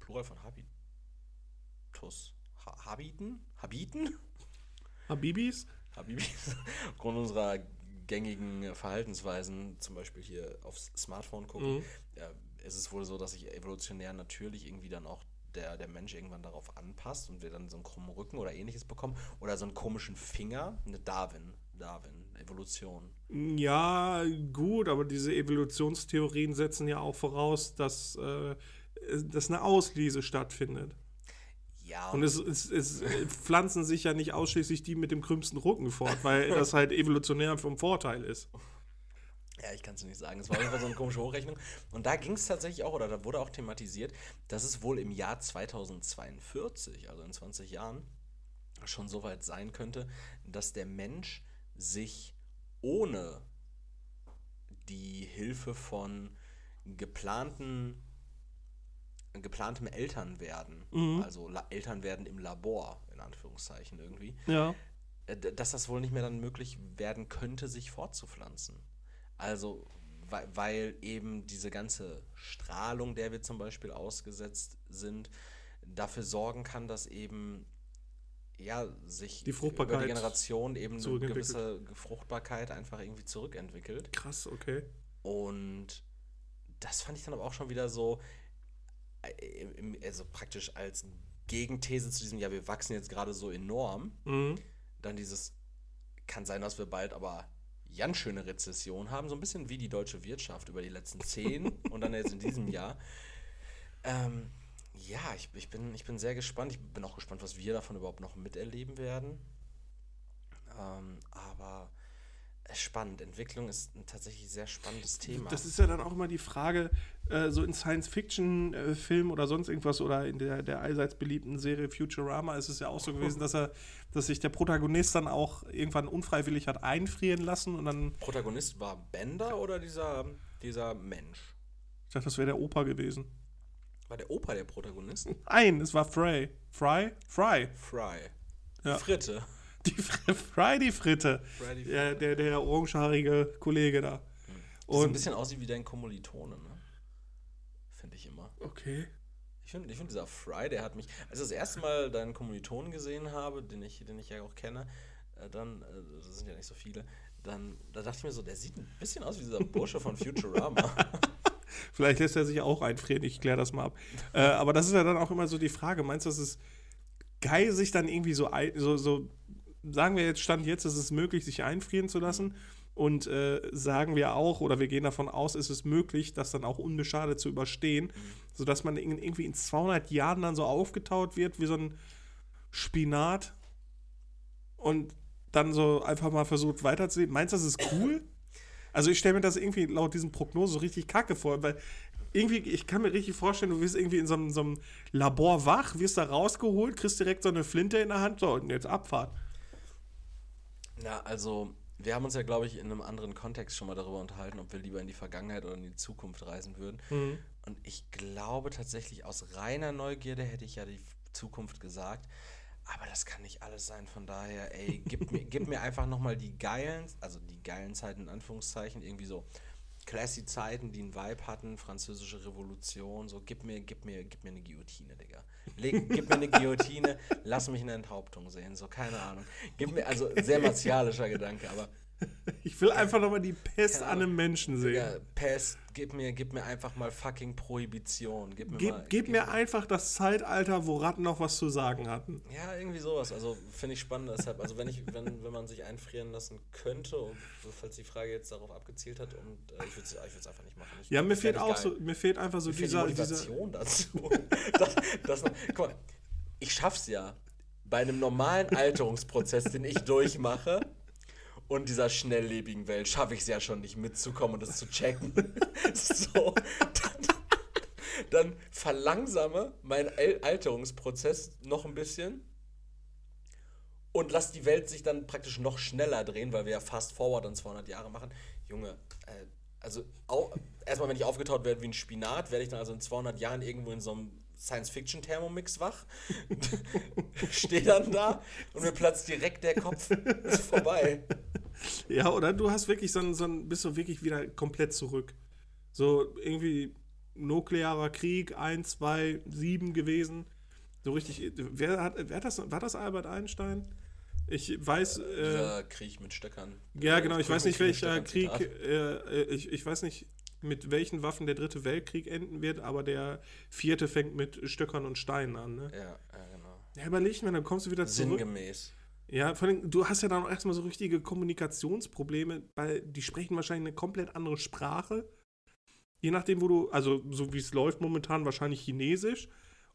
Plural von Habitus, ha Habiten? Habiten? Habibis? Habibis, [LAUGHS] aufgrund unserer gängigen Verhaltensweisen, zum Beispiel hier aufs Smartphone gucken, Mhm. ja, ist es wohl so, dass sich evolutionär natürlich irgendwie dann auch der, der Mensch irgendwann darauf anpasst und wir dann so einen krummen Rücken oder ähnliches bekommen oder so einen komischen Finger, eine Darwin, Darwin, Evolution. Ja, gut, aber diese Evolutionstheorien setzen ja auch voraus, dass, äh, dass eine Auslese stattfindet. Ja, Und es, es, es pflanzen sich ja nicht ausschließlich die mit dem krümmsten Rücken fort, weil [LAUGHS] das halt evolutionär vom Vorteil ist. Ja, ich kann es nicht sagen. Es war auf jeden Fall so eine komische Hochrechnung. Und da ging es tatsächlich auch, oder da wurde auch thematisiert, dass es wohl im Jahr 2042, also in 20 Jahren, schon so weit sein könnte, dass der Mensch sich ohne die Hilfe von geplanten geplantem Elternwerden, also La Elternwerden im Labor, in Anführungszeichen irgendwie, Ja. äh, dass das wohl nicht mehr dann möglich werden könnte, sich fortzupflanzen. Also, weil, weil eben diese ganze Strahlung, der wir zum Beispiel ausgesetzt sind, dafür sorgen kann, dass eben ja, sich Die über Fruchtbarkeit die Generation eben eine gewisse Fruchtbarkeit einfach irgendwie zurückentwickelt. Krass, okay. Und das fand ich dann aber auch schon wieder so, äh, also praktisch als Gegenthese zu diesem, ja, wir wachsen jetzt gerade so enorm. Mhm. Dann dieses, kann sein, dass wir bald aber ganz schöne Rezession haben, so ein bisschen wie die deutsche Wirtschaft über die letzten zehn [LAUGHS] und dann jetzt in diesem Jahr. Ähm, ja, ich, ich, bin, ich bin sehr gespannt. Ich bin auch gespannt, was wir davon überhaupt noch miterleben werden. Ähm, aber spannend. Entwicklung ist ein tatsächlich sehr spannendes Thema. Das ist ja dann auch immer die Frage, äh, so in Science-Fiction-Filmen oder sonst irgendwas oder in der, der allseits beliebten Serie Futurama ist es ja auch so gewesen, dass er, dass sich der Protagonist dann auch irgendwann unfreiwillig hat einfrieren lassen und dann, Protagonist war Bender oder dieser, dieser Mensch? ich dachte, das wäre der Opa gewesen. War der Opa der Protagonist? Nein, es war Frey. Fry? Fry. Fry. Ja. Fritte. [LAUGHS] Die Fr Fry, die Fritte. Fry die Ja, der, der orangehaarige Kollege da. Sieht ein Und, bisschen aus wie dein Kommilitone, ne? Finde ich immer. okay. Ich finde, ich find dieser Fry, der hat mich, als ich das erste Mal deinen Kommilitonen gesehen habe, den ich, den ich ja auch kenne, äh, dann, äh, das sind ja nicht so viele, dann, da dachte ich mir so, der sieht ein bisschen aus wie dieser Bursche von Futurama. [LAUGHS] Vielleicht lässt er sich auch einfrieren, ich kläre das mal ab. Äh, aber das ist ja dann auch immer so die Frage, meinst du, das ist geil, sich dann irgendwie so, ein, so, so sagen wir jetzt, Stand jetzt, ist es möglich, sich einfrieren zu lassen und äh, sagen wir auch, oder wir gehen davon aus, ist es möglich, das dann auch unbeschadet zu überstehen, sodass man in, irgendwie in 200 Jahren dann so aufgetaut wird wie so ein Spinat und dann so einfach mal versucht weiterzuleben. Meinst du, das ist cool? Also ich stelle mir das irgendwie laut diesen Prognosen so richtig kacke vor, weil irgendwie, ich kann mir richtig vorstellen, du wirst irgendwie in so einem, so einem Labor wach, wirst da rausgeholt, kriegst direkt so eine Flinte in der Hand, so, und jetzt Abfahrt. Ja, also, wir haben uns ja, glaube ich, in einem anderen Kontext schon mal darüber unterhalten, ob wir lieber in die Vergangenheit oder in die Zukunft reisen würden. Und ich glaube tatsächlich, aus reiner Neugierde hätte ich ja die Zukunft gesagt. Aber das kann nicht alles sein. Von daher, ey, gib mir, gib mir einfach nochmal die geilen, also die geilen Zeiten in Anführungszeichen, irgendwie so classy Zeiten, die einen Vibe hatten, französische Revolution, so gib mir, gib mir, gib mir eine Guillotine, Digga. Leg, gib mir eine Guillotine, [LAUGHS] lass mich eine Enthauptung sehen, so keine Ahnung. Gib mir, also sehr martialischer Gedanke, aber [LAUGHS] Ich will einfach nochmal die Pest Keine an einem Menschen sehen. Digga, Pest, gib mir, gib mir einfach mal fucking Prohibition. Gib mir Gib, mal, gib mir einfach das Zeitalter, wo Ratten noch was zu sagen hatten. Ja, irgendwie sowas. Also finde ich spannend deshalb. Also wenn ich, wenn, wenn man sich einfrieren lassen könnte, und falls die Frage jetzt darauf abgezielt hat, und äh, ich würde es einfach nicht machen. Ich Ja, mir fehlt auch nicht so, geil. mir fehlt einfach so Mir fehlt dieser, die dieser. Motivation dazu. [LAUGHS] das, das guck mal, ich schaff's ja bei einem normalen Alterungsprozess, den ich durchmache, und dieser schnelllebigen Welt schaffe ich es ja schon nicht mitzukommen und das zu checken. [LAUGHS] so, dann, dann verlangsame meinen Alterungsprozess noch ein bisschen und lass die Welt sich dann praktisch noch schneller drehen, weil wir ja fast forward und 200 Jahre machen. Junge, äh, Also erstmal, wenn ich aufgetaut werde wie ein Spinat, werde ich dann also in 200 Jahren irgendwo in so einem Science-Fiction-Thermomix wach, [LAUGHS] stehe dann da und mir platzt direkt der Kopf. Ist vorbei. Ja, oder du hast wirklich so ein, so ein, bist du wirklich wieder komplett zurück. So irgendwie nuklearer Krieg, 1, 2, 7 gewesen. So richtig, wer hat, wer hat das, war das Albert Einstein? Ich weiß. Äh, Krieg mit Stöckern. Ja, genau, ich Krieg weiß nicht, welcher Krieg äh, äh, ich, ich weiß nicht, mit welchen Waffen der dritte Weltkrieg enden wird, aber der vierte fängt mit Stöckern und Steinen an. Ne? Ja, ja, genau. Ja, überleg mal, dann kommst du wieder zurück. Sinngemäß. Ja, vor allem, du hast ja dann auch erstmal so richtige Kommunikationsprobleme, weil die sprechen wahrscheinlich eine komplett andere Sprache. Je nachdem, wo du, also so wie es läuft momentan, wahrscheinlich Chinesisch.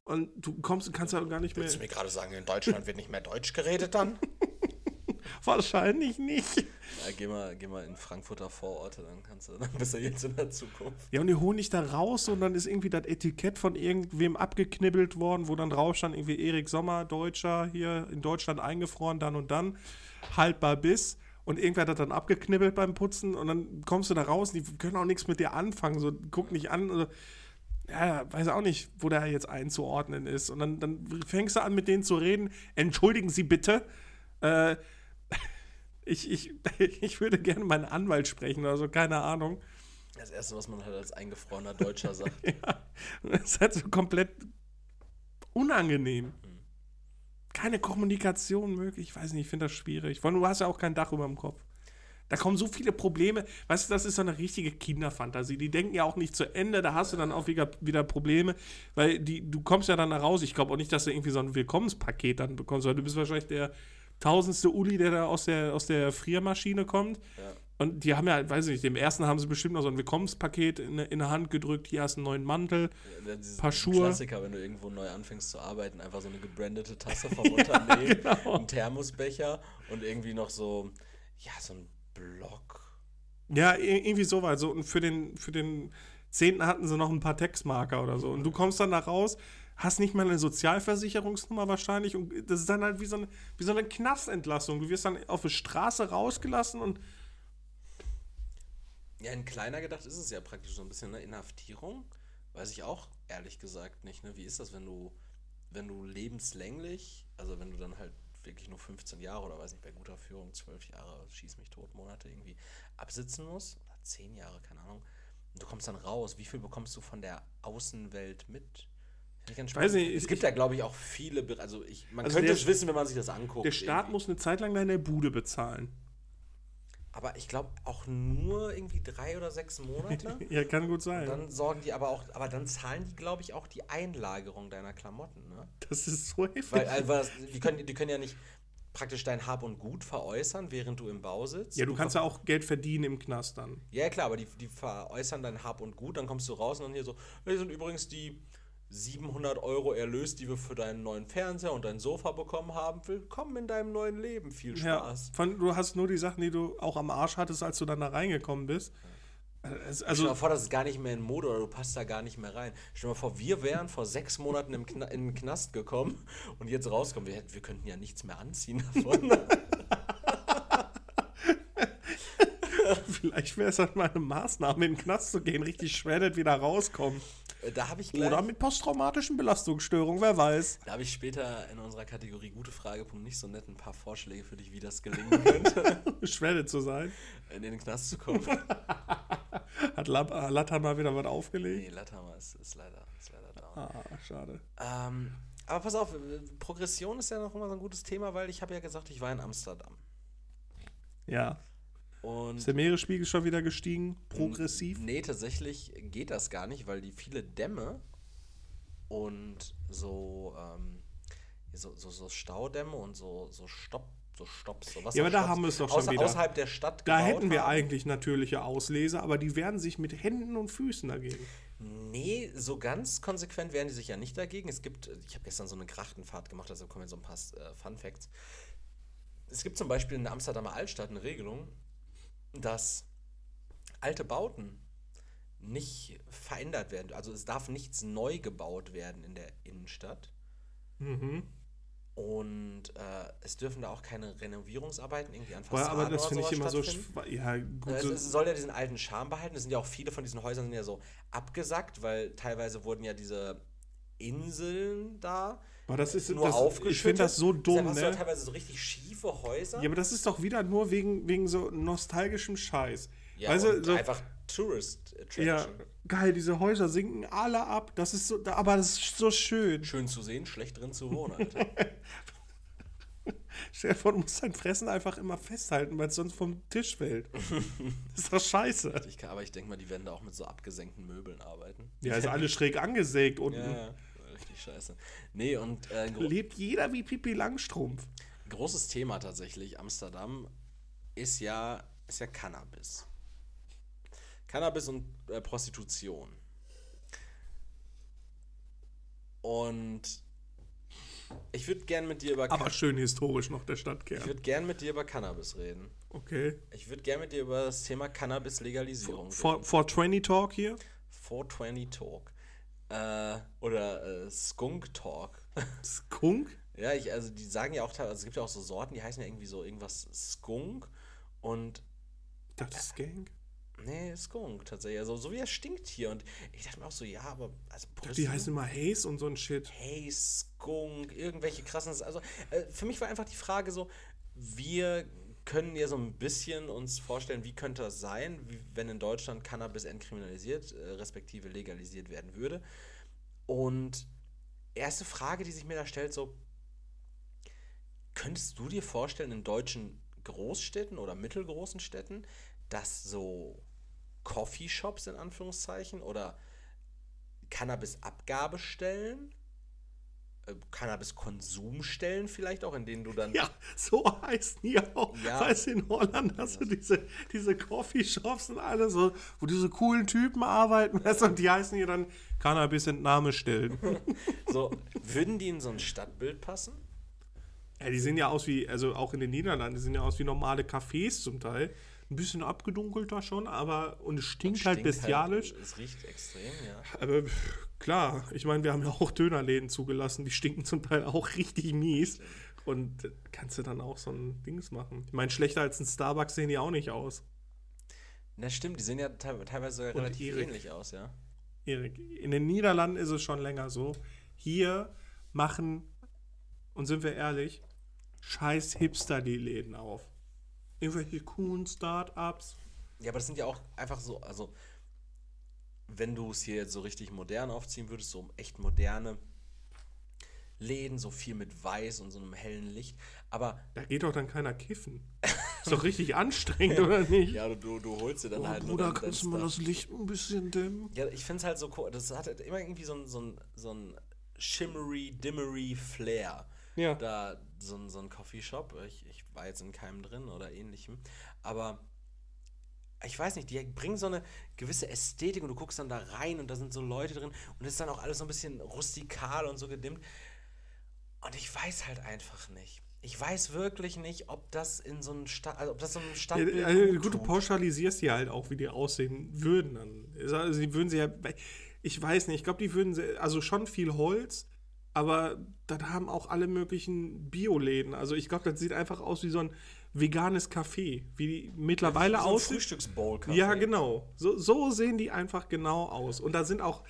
Und du kommst, kannst ja gar nicht mehr. Willst du mir gerade sagen, in Deutschland wird nicht mehr Deutsch geredet dann? [LAUGHS] [LAUGHS] Wahrscheinlich nicht. Ja, geh mal, geh mal in Frankfurter Vororte, dann kannst du, dann bist du jetzt in der Zukunft. Ja, und die holen dich da raus und dann ist irgendwie das Etikett von irgendwem abgeknibbelt worden, wo dann drauf stand, irgendwie Erik Sommer, Deutscher, hier in Deutschland eingefroren, dann und dann, haltbar bis. Und irgendwer hat das dann abgeknibbelt beim Putzen und dann kommst du da raus, die können auch nichts mit dir anfangen, so guck nicht an. Also, ja, weiß auch nicht, wo der jetzt einzuordnen ist. Und dann, dann fängst du an, mit denen zu reden. Entschuldigen Sie bitte. Äh, ich, ich, [LAUGHS] ich würde gerne meinen Anwalt sprechen oder so, keine Ahnung. Das Erste, was man halt als eingefrorener Deutscher sagt. [LAUGHS] Ja, das ist halt so komplett unangenehm. Keine Kommunikation möglich. Ich weiß nicht, ich finde das schwierig. Vor allem, du hast ja auch kein Dach über dem Kopf. Da kommen so viele Probleme. Weißt du, das ist so eine richtige Kinderfantasie. Die denken ja auch nicht zu Ende. Da hast du dann auch wieder, wieder Probleme, weil die, du kommst ja dann da raus. Ich glaube auch nicht, dass du irgendwie so ein Willkommenspaket dann bekommst, weil du bist wahrscheinlich der tausendste Uli, der da aus der, aus der Friermaschine kommt. Ja. Und die haben ja, weiß ich nicht, dem ersten haben sie bestimmt noch so ein Willkommenspaket in, in der Hand gedrückt. Hier hast du einen neuen Mantel. Ja, Paar Schuhe. Klassiker, wenn du irgendwo neu anfängst zu arbeiten, einfach so eine gebrandete Tasse vom [LAUGHS] Unternehmen, genau. ein Thermosbecher und irgendwie noch so, ja, so ein Block. Ja, irgendwie so weit. So, und für den, für den Zehnten hatten sie noch ein paar Textmarker oder so. Und du kommst dann da raus, hast nicht mal eine Sozialversicherungsnummer wahrscheinlich. Und das ist dann halt wie so eine, wie so eine Knastentlassung. Du wirst dann auf die Straße rausgelassen und Ja, in kleiner gedacht ist es ja praktisch so ein bisschen eine Inhaftierung. Weiß ich auch ehrlich gesagt nicht. Ne? Wie ist das, wenn du, wenn du lebenslänglich, also wenn du dann halt wirklich nur 15 Jahre oder weiß nicht, bei guter Führung 12 Jahre, schieß mich tot, Monate irgendwie absitzen musst, oder 10 Jahre, keine Ahnung, und du kommst dann raus, wie viel bekommst du von der Außenwelt mit? Ich ganz Weiß nicht, es ich- gibt ja, glaube ich, auch viele, also ich, man Also könnte es wissen, wenn man sich das anguckt. der Staat irgendwie. muss eine Zeit lang deine Bude bezahlen. Aber ich glaube auch nur irgendwie drei oder sechs Monate. [LAUGHS] Ja, kann gut Und sein. dann sorgen die aber auch, aber dann zahlen die, glaube ich, auch die Einlagerung deiner Klamotten, ne? Das ist so heftig. Weil, also, die, können, die können ja nicht praktisch dein Hab und Gut veräußern, während du im Bau sitzt. ja, du kannst ja auch Geld verdienen im Knast dann. Ja, klar, aber die, die veräußern dein Hab und Gut, dann kommst du raus und dann hier so, hier sind übrigens die 700 Euro Erlös, die wir für deinen neuen Fernseher und dein Sofa bekommen haben. Willkommen in deinem neuen Leben. Viel Ja, Spaß. von, du hast nur die Sachen, die du auch am Arsch hattest, als du dann da reingekommen bist. Äh, es- Stell dir Also, mal vor, das ist gar nicht mehr in Mode oder du passt da gar nicht mehr rein. Stell dir mal vor, wir wären vor sechs Monaten im Kna in den Knast gekommen und jetzt rauskommen. Wir, hätten- wir könnten ja nichts mehr anziehen davon. [LAUGHS] [LAUGHS] vielleicht wäre es dann mal eine Maßnahme, in den Knast zu gehen, richtig shredded wieder rauskommen. Äh, da habe ich gleich, Oder mit posttraumatischen Belastungsstörungen, wer weiß. da habe ich später in unserer Kategorie gute Fragepunkt nicht so nett ein paar Vorschläge für dich, wie das gelingen könnte, [LAUGHS] shredded zu sein. in den Knast zu kommen. [LAUGHS] Hat äh, Latta mal wieder was aufgelegt? nee, Lathammer ist, ist leider, ist leider down. Ah, schade. Ähm, aber pass auf, Progression ist ja noch immer so ein gutes Thema, weil ich habe ja gesagt, ich war in Amsterdam. Ja. Und Ist der Meeresspiegel schon wieder gestiegen? Progressiv? Nee, tatsächlich geht das gar nicht, weil die viele Dämme und so, ähm, so, so, so Staudämme und so, so Stopp, so Stopps, so Ja, aber da haben wir es doch schon außer, wieder. außerhalb der Stadt Da hätten wir haben. eigentlich natürliche Ausleser, aber die wehren sich mit Händen und Füßen dagegen. Nee, so ganz konsequent wehren die sich ja nicht dagegen. Es gibt, ich habe gestern so eine Grachtenfahrt gemacht, also kommen jetzt so ein paar äh, Fun Facts. Es gibt zum Beispiel in der Amsterdamer Altstadt eine Regelung, dass alte Bauten nicht verändert werden. Also es darf nichts neu gebaut werden in der Innenstadt. Mhm. Und äh, es dürfen da auch keine Renovierungsarbeiten irgendwie an Boah, Fassaden aber das finde ich immer so. Ja, gut. Äh, Es, es soll ja diesen alten Charme behalten. Es sind ja auch viele von diesen Häusern sind ja so abgesackt, weil teilweise wurden ja diese Inseln da Boah, das ist, nur das, aufgeschüttet. ich finde das so dumm, Deshalb hast du ja ne? teilweise so richtig schiefe Häuser. Ja, aber das ist doch wieder nur wegen, wegen so nostalgischem Scheiß. Ja, und so, einfach Tourist ja, Attraction. geil, diese Häuser sinken alle ab. Das ist so, aber das ist so schön. Schön zu sehen, schlecht drin zu wohnen, Alter. [LAUGHS] Du musst dein Fressen einfach immer festhalten, weil es sonst vom Tisch fällt. [LAUGHS] das ist doch scheiße. ich kann, aber ich denke mal, die werden da auch mit so abgesenkten Möbeln arbeiten. Ja, ist [LAUGHS] alles schräg angesägt unten. Ja, ja, scheiße. Nee, und äh, Lebt jeder wie Pipi Langstrumpf. großes Thema tatsächlich, Amsterdam, ist ja, ist ja Cannabis. Cannabis und äh, Prostitution. Und ich würde gern mit dir über Aber Can- schön historisch noch der ich Stadtkern. würde gern mit dir über Cannabis reden. Okay. Ich würde gern mit dir über das Thema Cannabis-Legalisierung For, for 20 Talk hier. 420 Talk. Äh, oder äh, Skunk Talk. [LAUGHS] Skunk? ja, ich, also die sagen ja auch, also es gibt ja auch so Sorten, die heißen ja irgendwie so irgendwas Skunk und Das ist Gang. nee, Skunk tatsächlich. Also so wie er stinkt hier. Und ich dachte mir auch so, ja, aber also Die heißen immer Haze und so ein Shit. Hey, Skunk, irgendwelche krassen. Also äh, für mich war einfach die Frage so, wir können ja so ein bisschen uns vorstellen, wie könnte das sein, wenn in Deutschland Cannabis entkriminalisiert, äh, respektive legalisiert werden würde. Und erste Frage, die sich mir da stellt, so, könntest du dir vorstellen, in deutschen Großstädten oder mittelgroßen Städten, dass so Coffeeshops in Anführungszeichen oder Cannabis-Abgabestellen, Cannabis-Konsumstellen vielleicht auch, in denen du dann Ja, so heißen die auch. Ja. Weißt du, in Holland hast du diese, diese Coffeeshops und alle so, wo diese coolen Typen arbeiten, [LAUGHS] weißt du, und die heißen hier dann Cannabis-Entnahmestellen. [LAUGHS] so, würden die in so ein Stadtbild passen? ja, die sehen ja aus wie, also auch in den Niederlanden, die sehen ja aus wie normale Cafés zum Teil. Ein bisschen abgedunkelter schon, aber und es stinkt, halt Stinkt bestialisch. es riecht extrem, ja. Aber klar, ich meine, wir haben ja auch Dönerläden zugelassen, die stinken zum Teil auch [LAUGHS] richtig mies. Und kannst du dann auch so ein Dings machen. Ich meine, schlechter als ein Starbucks sehen die auch nicht aus. Na stimmt, die sehen ja te teilweise Und relativ Erik. ähnlich aus, ja. Erik, in den Niederlanden ist es schon länger so. Hier machen, und sind wir ehrlich, scheiß Hipster die Läden auf. Irgendwelche coolen Start-ups. Ja, aber das sind ja auch einfach so, also wenn du es hier jetzt so richtig modern aufziehen würdest, so echt moderne Läden, so viel mit Weiß und so einem hellen Licht. Aber Da geht doch dann keiner kiffen. Ist doch richtig anstrengend, oder [LAUGHS] nicht? ja, du, du holst dir dann oh, halt Bruder, kannst du mal das Licht ein bisschen dämmen? Ja, ich finde es halt so cool. Das hat halt immer irgendwie so ein, so ein, so ein shimmery, dimmery Flair. Ja. Da so ein, so ein Coffeeshop. Ich, ich war jetzt in keinem drin oder ähnlichem. Aber ich weiß nicht, die bringen so eine gewisse Ästhetik und du guckst dann da rein und da sind so Leute drin und es ist dann auch alles so ein bisschen rustikal und so gedimmt. Und ich weiß halt einfach nicht. Ich weiß wirklich nicht, ob das in so einem Stadt, also ob das so ein Stadtbild Ja, also, gut gut, du pauschalisierst die halt auch, wie die aussehen würden. Dann. Also, sie würden sie ja, ich weiß nicht, ich glaube, die würden, sie, also schon viel Holz, aber dann haben auch alle möglichen Bioläden. Also ich glaube, das sieht einfach aus wie so ein veganes Café, wie die mittlerweile so ein aussieht. Frühstücksbowl Ja, genau. So, so sehen die einfach genau aus. Und da sind auch,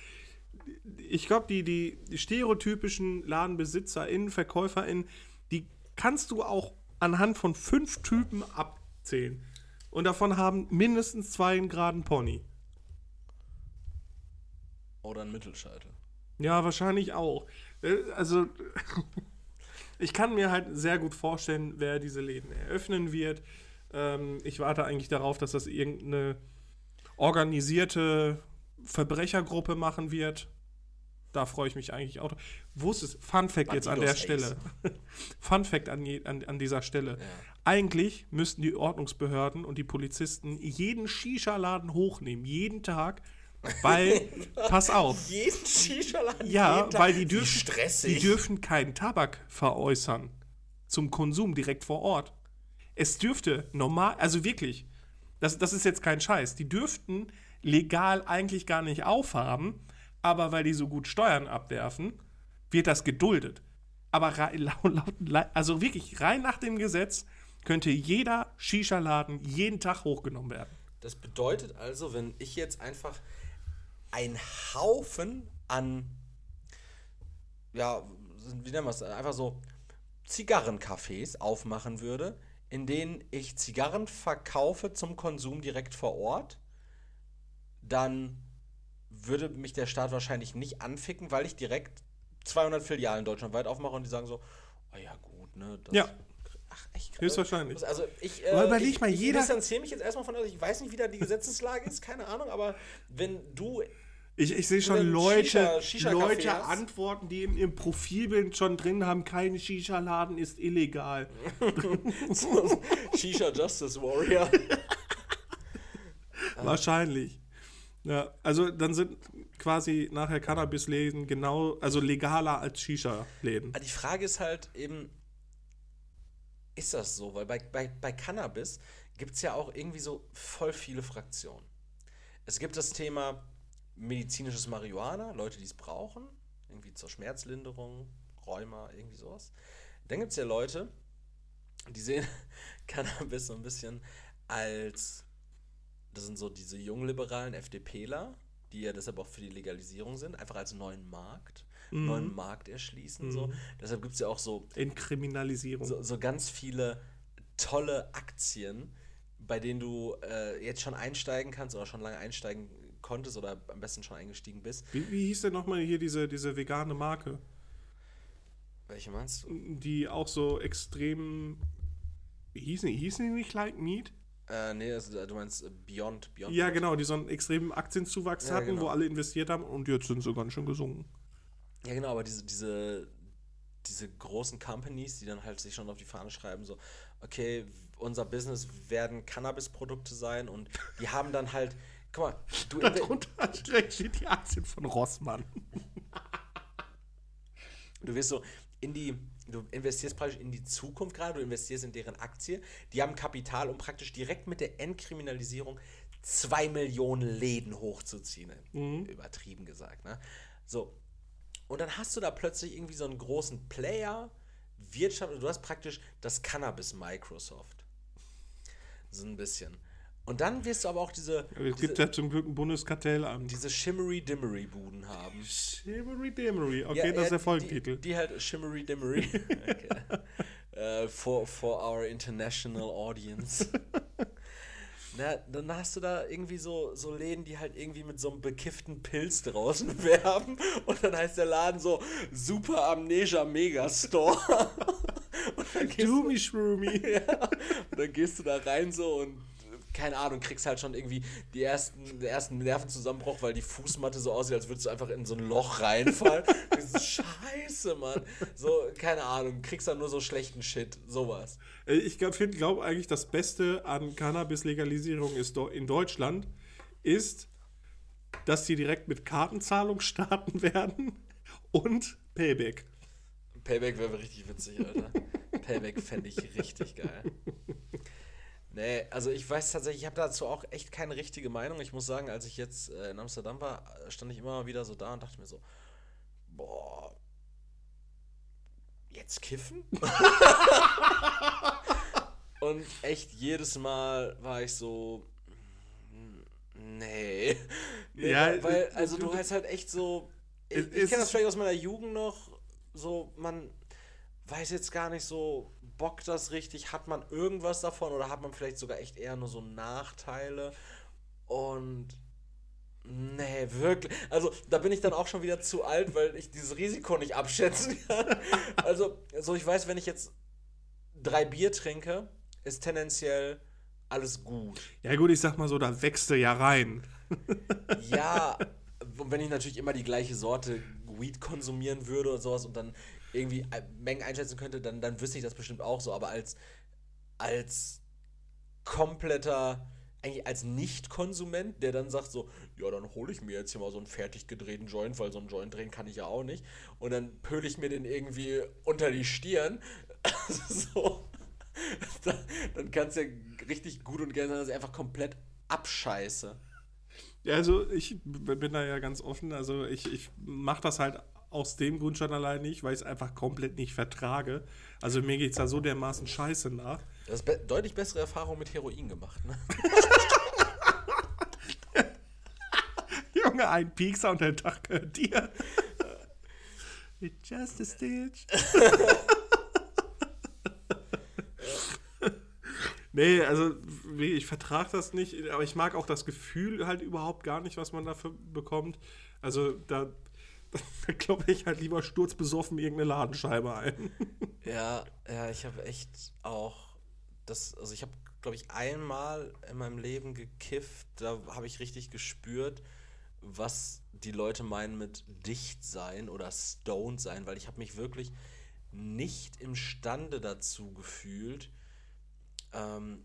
ich glaube, die, die stereotypischen LadenbesitzerInnen, VerkäuferInnen, die kannst du auch anhand von fünf Typen abzählen. Und davon haben mindestens zwei einen geraden Pony. Oder ein Mittelscheitel. Ja, wahrscheinlich auch. Äh, Also, [LAUGHS] ich kann mir halt sehr gut vorstellen, wer diese Läden eröffnen wird. Ähm, ich warte eigentlich darauf, dass das irgendeine organisierte Verbrechergruppe machen wird. Da freue ich mich eigentlich auch. Wo ist es? Fun Fact jetzt an der Bandidos Stelle. [LAUGHS] Fun Fact an, je, an, an dieser Stelle. Ja. Eigentlich müssten die Ordnungsbehörden und die Polizisten jeden Shisha-Laden hochnehmen, jeden Tag, weil, pass auf, [LAUGHS] Jeden Shisha-Laden. ja, jeden weil die dürfen, die dürfen keinen Tabak veräußern zum Konsum direkt vor Ort. Es dürfte normal, also wirklich, das, das ist jetzt kein Scheiß, die dürften legal eigentlich gar nicht aufhaben, aber weil die so gut Steuern abwerfen, wird das geduldet. Aber [LAUGHS] also wirklich rein nach dem Gesetz könnte jeder Shisha-Laden jeden Tag hochgenommen werden. Das bedeutet also, wenn ich jetzt einfach einen Haufen an, ja, wie nennen wir es, einfach so Zigarrencafés aufmachen würde, in denen ich Zigarren verkaufe zum Konsum direkt vor Ort, dann würde mich der Staat wahrscheinlich nicht anficken, weil ich direkt 200 Filialen deutschlandweit aufmache und die sagen so, oh ja gut, ne, das Ja. Ach, echt? Höchstwahrscheinlich. Also ich, Aber äh, überleg ich, mal, ich jeder- distanziere mich jetzt erstmal von, ich weiß nicht, wie da die Gesetzeslage ist, keine Ahnung, aber wenn du Ich, ich sehe schon Leute, Shisha- Shisha-Café Leute antworten, die in ihrem Profilbild schon drin haben, kein Shisha-Laden ist illegal. [LAUGHS] Shisha Justice Warrior, [LAUGHS] Wahrscheinlich. Ja, also dann sind quasi nachher Cannabis-Läden genau, also legaler als Shisha-Läden. die Frage ist halt eben, ist das so? Weil bei, bei, bei Cannabis gibt es ja auch irgendwie so voll viele Fraktionen. Es gibt das Thema medizinisches Marihuana, Leute, die es brauchen, irgendwie zur Schmerzlinderung, Rheuma, irgendwie sowas. Dann gibt es ja Leute, die sehen [LAUGHS] Cannabis so ein bisschen als, das sind so diese jungliberalen FDPler, die ja deshalb auch für die Legalisierung sind, einfach als neuen Markt, neuen Markt erschließen. So. Deshalb gibt es ja auch so Entkriminalisierung. so, so ganz viele tolle Aktien, bei denen du äh, jetzt schon einsteigen kannst oder schon lange einsteigen konntest oder am besten schon eingestiegen bist. Wie, wie hieß denn nochmal hier diese, diese vegane Marke, Welche meinst du? die auch so extrem. Wie hießen die? Hießen die nicht Like Meat? Äh, nee, also, du meinst äh, Beyond. Beyond Ja, genau, die so einen extremen Aktienzuwachs Ja, hatten, genau. wo alle investiert haben und jetzt sind sie ganz schön gesunken. Ja, genau, aber diese, diese, diese großen Companies, die dann halt sich schon auf die Fahne schreiben, so, okay, unser Business werden Cannabis-Produkte sein und die haben dann halt, guck mal, du, Darunter steht die Aktien von Rossmann. Du wirst so in die, du investierst praktisch in die Zukunft gerade, du investierst in deren Aktie, die haben Kapital, um praktisch direkt mit der Entkriminalisierung zwei Millionen Läden hochzuziehen. Übertrieben gesagt, ne? So. Und dann hast du da plötzlich irgendwie so einen großen Player, Wirtschaft, du hast praktisch das Cannabis Microsoft. So ein bisschen. Und dann wirst du aber auch diese, Es gibt diese, ja zum Glück ein Bundeskartellamt. diese Shimmery-Dimmery-Buden haben. Shimmery Dimmery. Okay, Ja, das ist der Folgentitel. Die, die halt Shimmery Dimmery. [LAUGHS] okay. äh, for, for our international audience. [LAUGHS] Na, dann hast du da irgendwie so, so Läden, die halt irgendwie mit so einem bekifften Pilz draußen [LAUGHS] werben. Und dann heißt der Laden so Super Amnesia Megastore. Doomy Shroomy. ja, und dann gehst du da rein so und keine Ahnung, kriegst halt schon irgendwie die ersten, den ersten Nervenzusammenbruch, weil die Fußmatte so aussieht, als würdest du einfach in so ein Loch reinfallen. [LAUGHS] Scheiße, Mann. So, keine Ahnung, kriegst dann nur so schlechten Shit, sowas. Äh, Ich glaube glaub eigentlich, das Beste an Cannabis-Legalisierung ist in Deutschland ist, dass sie direkt mit Kartenzahlung [LAUGHS] starten werden und Payback. Payback wäre richtig witzig, Alter. Payback fände ich richtig geil. [LAUGHS] Nee, also ich weiß tatsächlich, ich habe dazu auch echt keine richtige Meinung. Ich muss sagen, als ich jetzt äh, in Amsterdam war, stand ich immer wieder so da und dachte mir so, boah, jetzt kiffen? [LAUGHS] und echt jedes Mal war ich so, nee. nee Ja, weil, also du- hast halt echt so, ich, ich kenne das vielleicht aus meiner Jugend noch, so, man weiß jetzt gar nicht so, bockt das richtig, hat man irgendwas davon oder hat man vielleicht sogar echt eher nur so Nachteile und nee, wirklich, also da bin ich dann auch schon wieder zu alt, weil ich dieses Risiko nicht abschätzen [LAUGHS] kann. Also, so ich weiß, wenn ich jetzt drei Bier trinke, ist tendenziell alles gut. Ja gut, ich sag mal so, da wächst du ja rein. Ja, und wenn ich natürlich immer die gleiche Sorte Weed konsumieren würde oder sowas und dann irgendwie äh, Mengen einschätzen könnte, dann, dann wüsste ich das bestimmt auch so. Aber als, als kompletter, eigentlich als Nicht-Konsument, der dann sagt so, ja, dann hole ich mir jetzt hier mal so einen fertig gedrehten Joint, weil so einen Joint drehen kann ich ja auch nicht. Und dann pöle ich mir den irgendwie unter die Stirn. [LAUGHS] so. dann, kann es ja richtig gut und gerne sein, dass ich einfach komplett abscheiße. Ja, also ich bin da ja ganz offen. Also ich, ich mache das halt aus dem Grund schon allein nicht, weil ich es einfach komplett nicht vertrage. Also mir geht es da so dermaßen scheiße nach. Du hast be deutlich bessere Erfahrungen mit Heroin gemacht, ne? [LAUGHS] Junge, ein Piekser und der Tag gehört dir. With just a stitch. [LAUGHS] nee, also ich vertrage das nicht, aber ich mag auch das Gefühl halt überhaupt gar nicht, was man dafür bekommt. Also da, da glaube [LAUGHS] ich halt lieber sturzbesoffen irgendeine Ladenscheibe ein. [LAUGHS] Ja, ja, ich habe echt auch das, also ich habe, glaube ich, einmal in meinem Leben gekifft, da habe ich richtig gespürt, was die Leute meinen mit dicht sein oder stoned sein, weil ich habe mich wirklich nicht imstande dazu gefühlt. Ähm,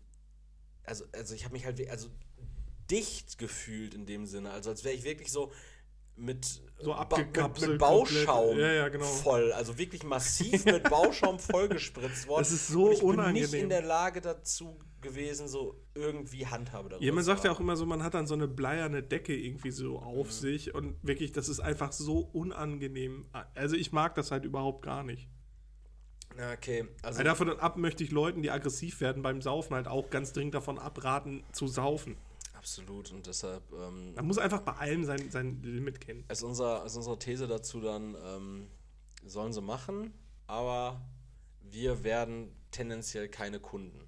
also, also ich habe mich halt, also dicht gefühlt in dem Sinne, also als wäre ich wirklich so mit, So abgekapselt mit, Bauschaum. Ja, ja, genau. voll, also wirklich massiv [LAUGHS] mit Bauschaum vollgespritzt worden. Das ist so Und ich bin unangenehm. nicht in der Lage dazu gewesen, so irgendwie Handhabe darüber Ja, man sagt ja auch immer so, man hat dann so eine bleierne Decke irgendwie so Mhm. auf sich und wirklich, das ist einfach so unangenehm. Also ich mag das halt überhaupt gar nicht. Na, okay, Also davon ab möchte ich Leuten, die aggressiv werden beim Saufen, halt auch ganz dringend davon abraten, zu saufen. Absolut und deshalb ähm, Man muss einfach bei allem sein, sein Limit kennen. ist, unser, ist unsere These dazu dann, ähm, sollen sie machen, aber wir werden tendenziell keine Kunden.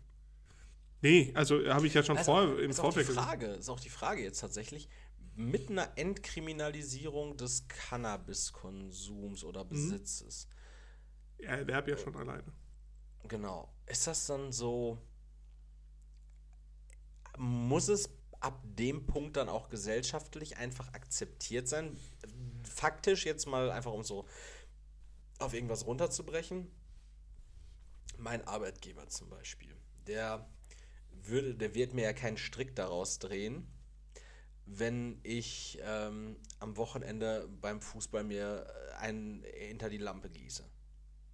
Nee, also habe ich ja schon Also, vor, im ist auch die Vorfeld gesagt. Frage, ist auch die Frage jetzt tatsächlich, mit einer Entkriminalisierung des Cannabiskonsums oder Mhm. Besitzes, Ja, Erwerb ja schon alleine. genau, ist das dann so, muss es ab dem Punkt dann auch gesellschaftlich einfach akzeptiert sein? Faktisch jetzt mal einfach um so auf irgendwas runterzubrechen. Mein Arbeitgeber zum Beispiel, der würde, der wird mir ja keinen Strick daraus drehen, wenn ich ähm, am Wochenende beim Fußball mir äh, einen hinter die Lampe gieße.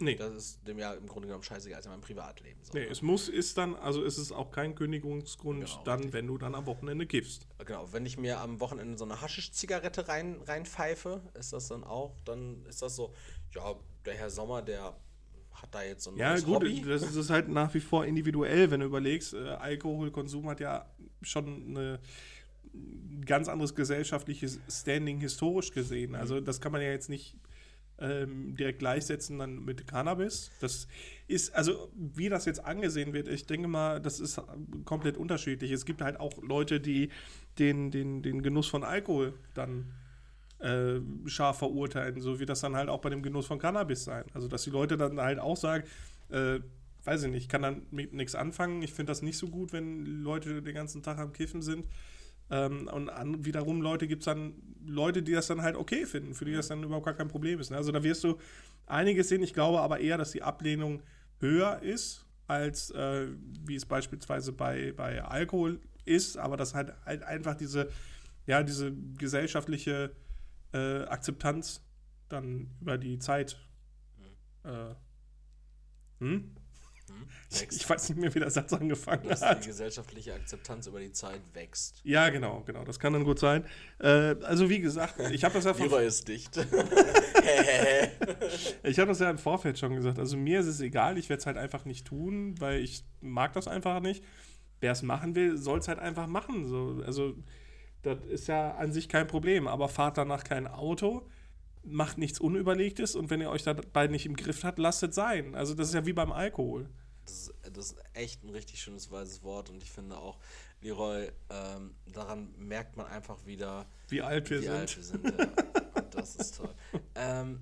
Nee, Das ist dem ja im Grunde genommen scheißegal, ist ja mein Privatleben. So, nee, ne? es muss, ist dann, also es ist auch kein Kündigungsgrund, Genau, dann, wenn du dann am Wochenende kiffst. Genau, wenn ich mir am Wochenende so eine Haschisch-Zigarette rein, reinpfeife, ist das dann auch, dann ist das so, ja, der Herr Sommer, der hat da jetzt so ein Ja, gut, Hobby. das ist halt nach wie vor individuell, wenn du überlegst, äh, Alkoholkonsum hat ja schon eine ein ganz anderes gesellschaftliches Standing historisch gesehen. Also das kann man ja jetzt nicht ähm, direkt gleichsetzen dann mit Cannabis. Das ist, also wie das jetzt angesehen wird, ich denke mal, das ist komplett unterschiedlich. Es gibt halt auch Leute, die den, den, den Genuss von Alkohol dann äh, scharf verurteilen, so wie das dann halt auch bei dem Genuss von Cannabis sein. Also dass die Leute dann halt auch sagen, äh, weiß ich nicht, ich kann dann mit nichts anfangen. Ich finde das nicht so gut, wenn Leute den ganzen Tag am Kiffen sind. Ähm, und an, wiederum Leute gibt es dann Leute, die das dann halt okay finden, für die das dann überhaupt gar kein Problem ist. Ne? Also da wirst du einiges sehen. Ich glaube aber eher, dass die Ablehnung höher ist, als äh, wie es beispielsweise bei, bei Alkohol ist, aber dass halt, halt einfach diese, ja, diese gesellschaftliche äh, Akzeptanz dann über die Zeit äh, hm? Ich, wächst. ich weiß nicht mehr, wie der Satz angefangen dass hat. die gesellschaftliche Akzeptanz über die Zeit wächst. Ja, genau, genau. Das kann dann gut sein. Äh, also wie gesagt, ich habe das ja [LAUGHS] von, ist dicht. [LAUGHS] [LAUGHS] ich habe das ja im Vorfeld schon gesagt. Also mir ist es egal, ich werde es halt einfach nicht tun, weil ich mag das einfach nicht. Wer es machen will, soll es halt einfach machen. So, also das ist ja an sich kein Problem. Aber fahrt danach kein Auto, macht nichts Unüberlegtes und wenn ihr euch dabei nicht im Griff habt, lasst es sein. Also das ist ja wie beim Alkohol. Das ist, das ist echt ein richtig schönes weißes Wort und ich finde auch, Leroy, ähm, daran merkt man einfach wieder, Wie alt wir wie sind. alt wir sind. Ja. Und das ist toll. Ähm,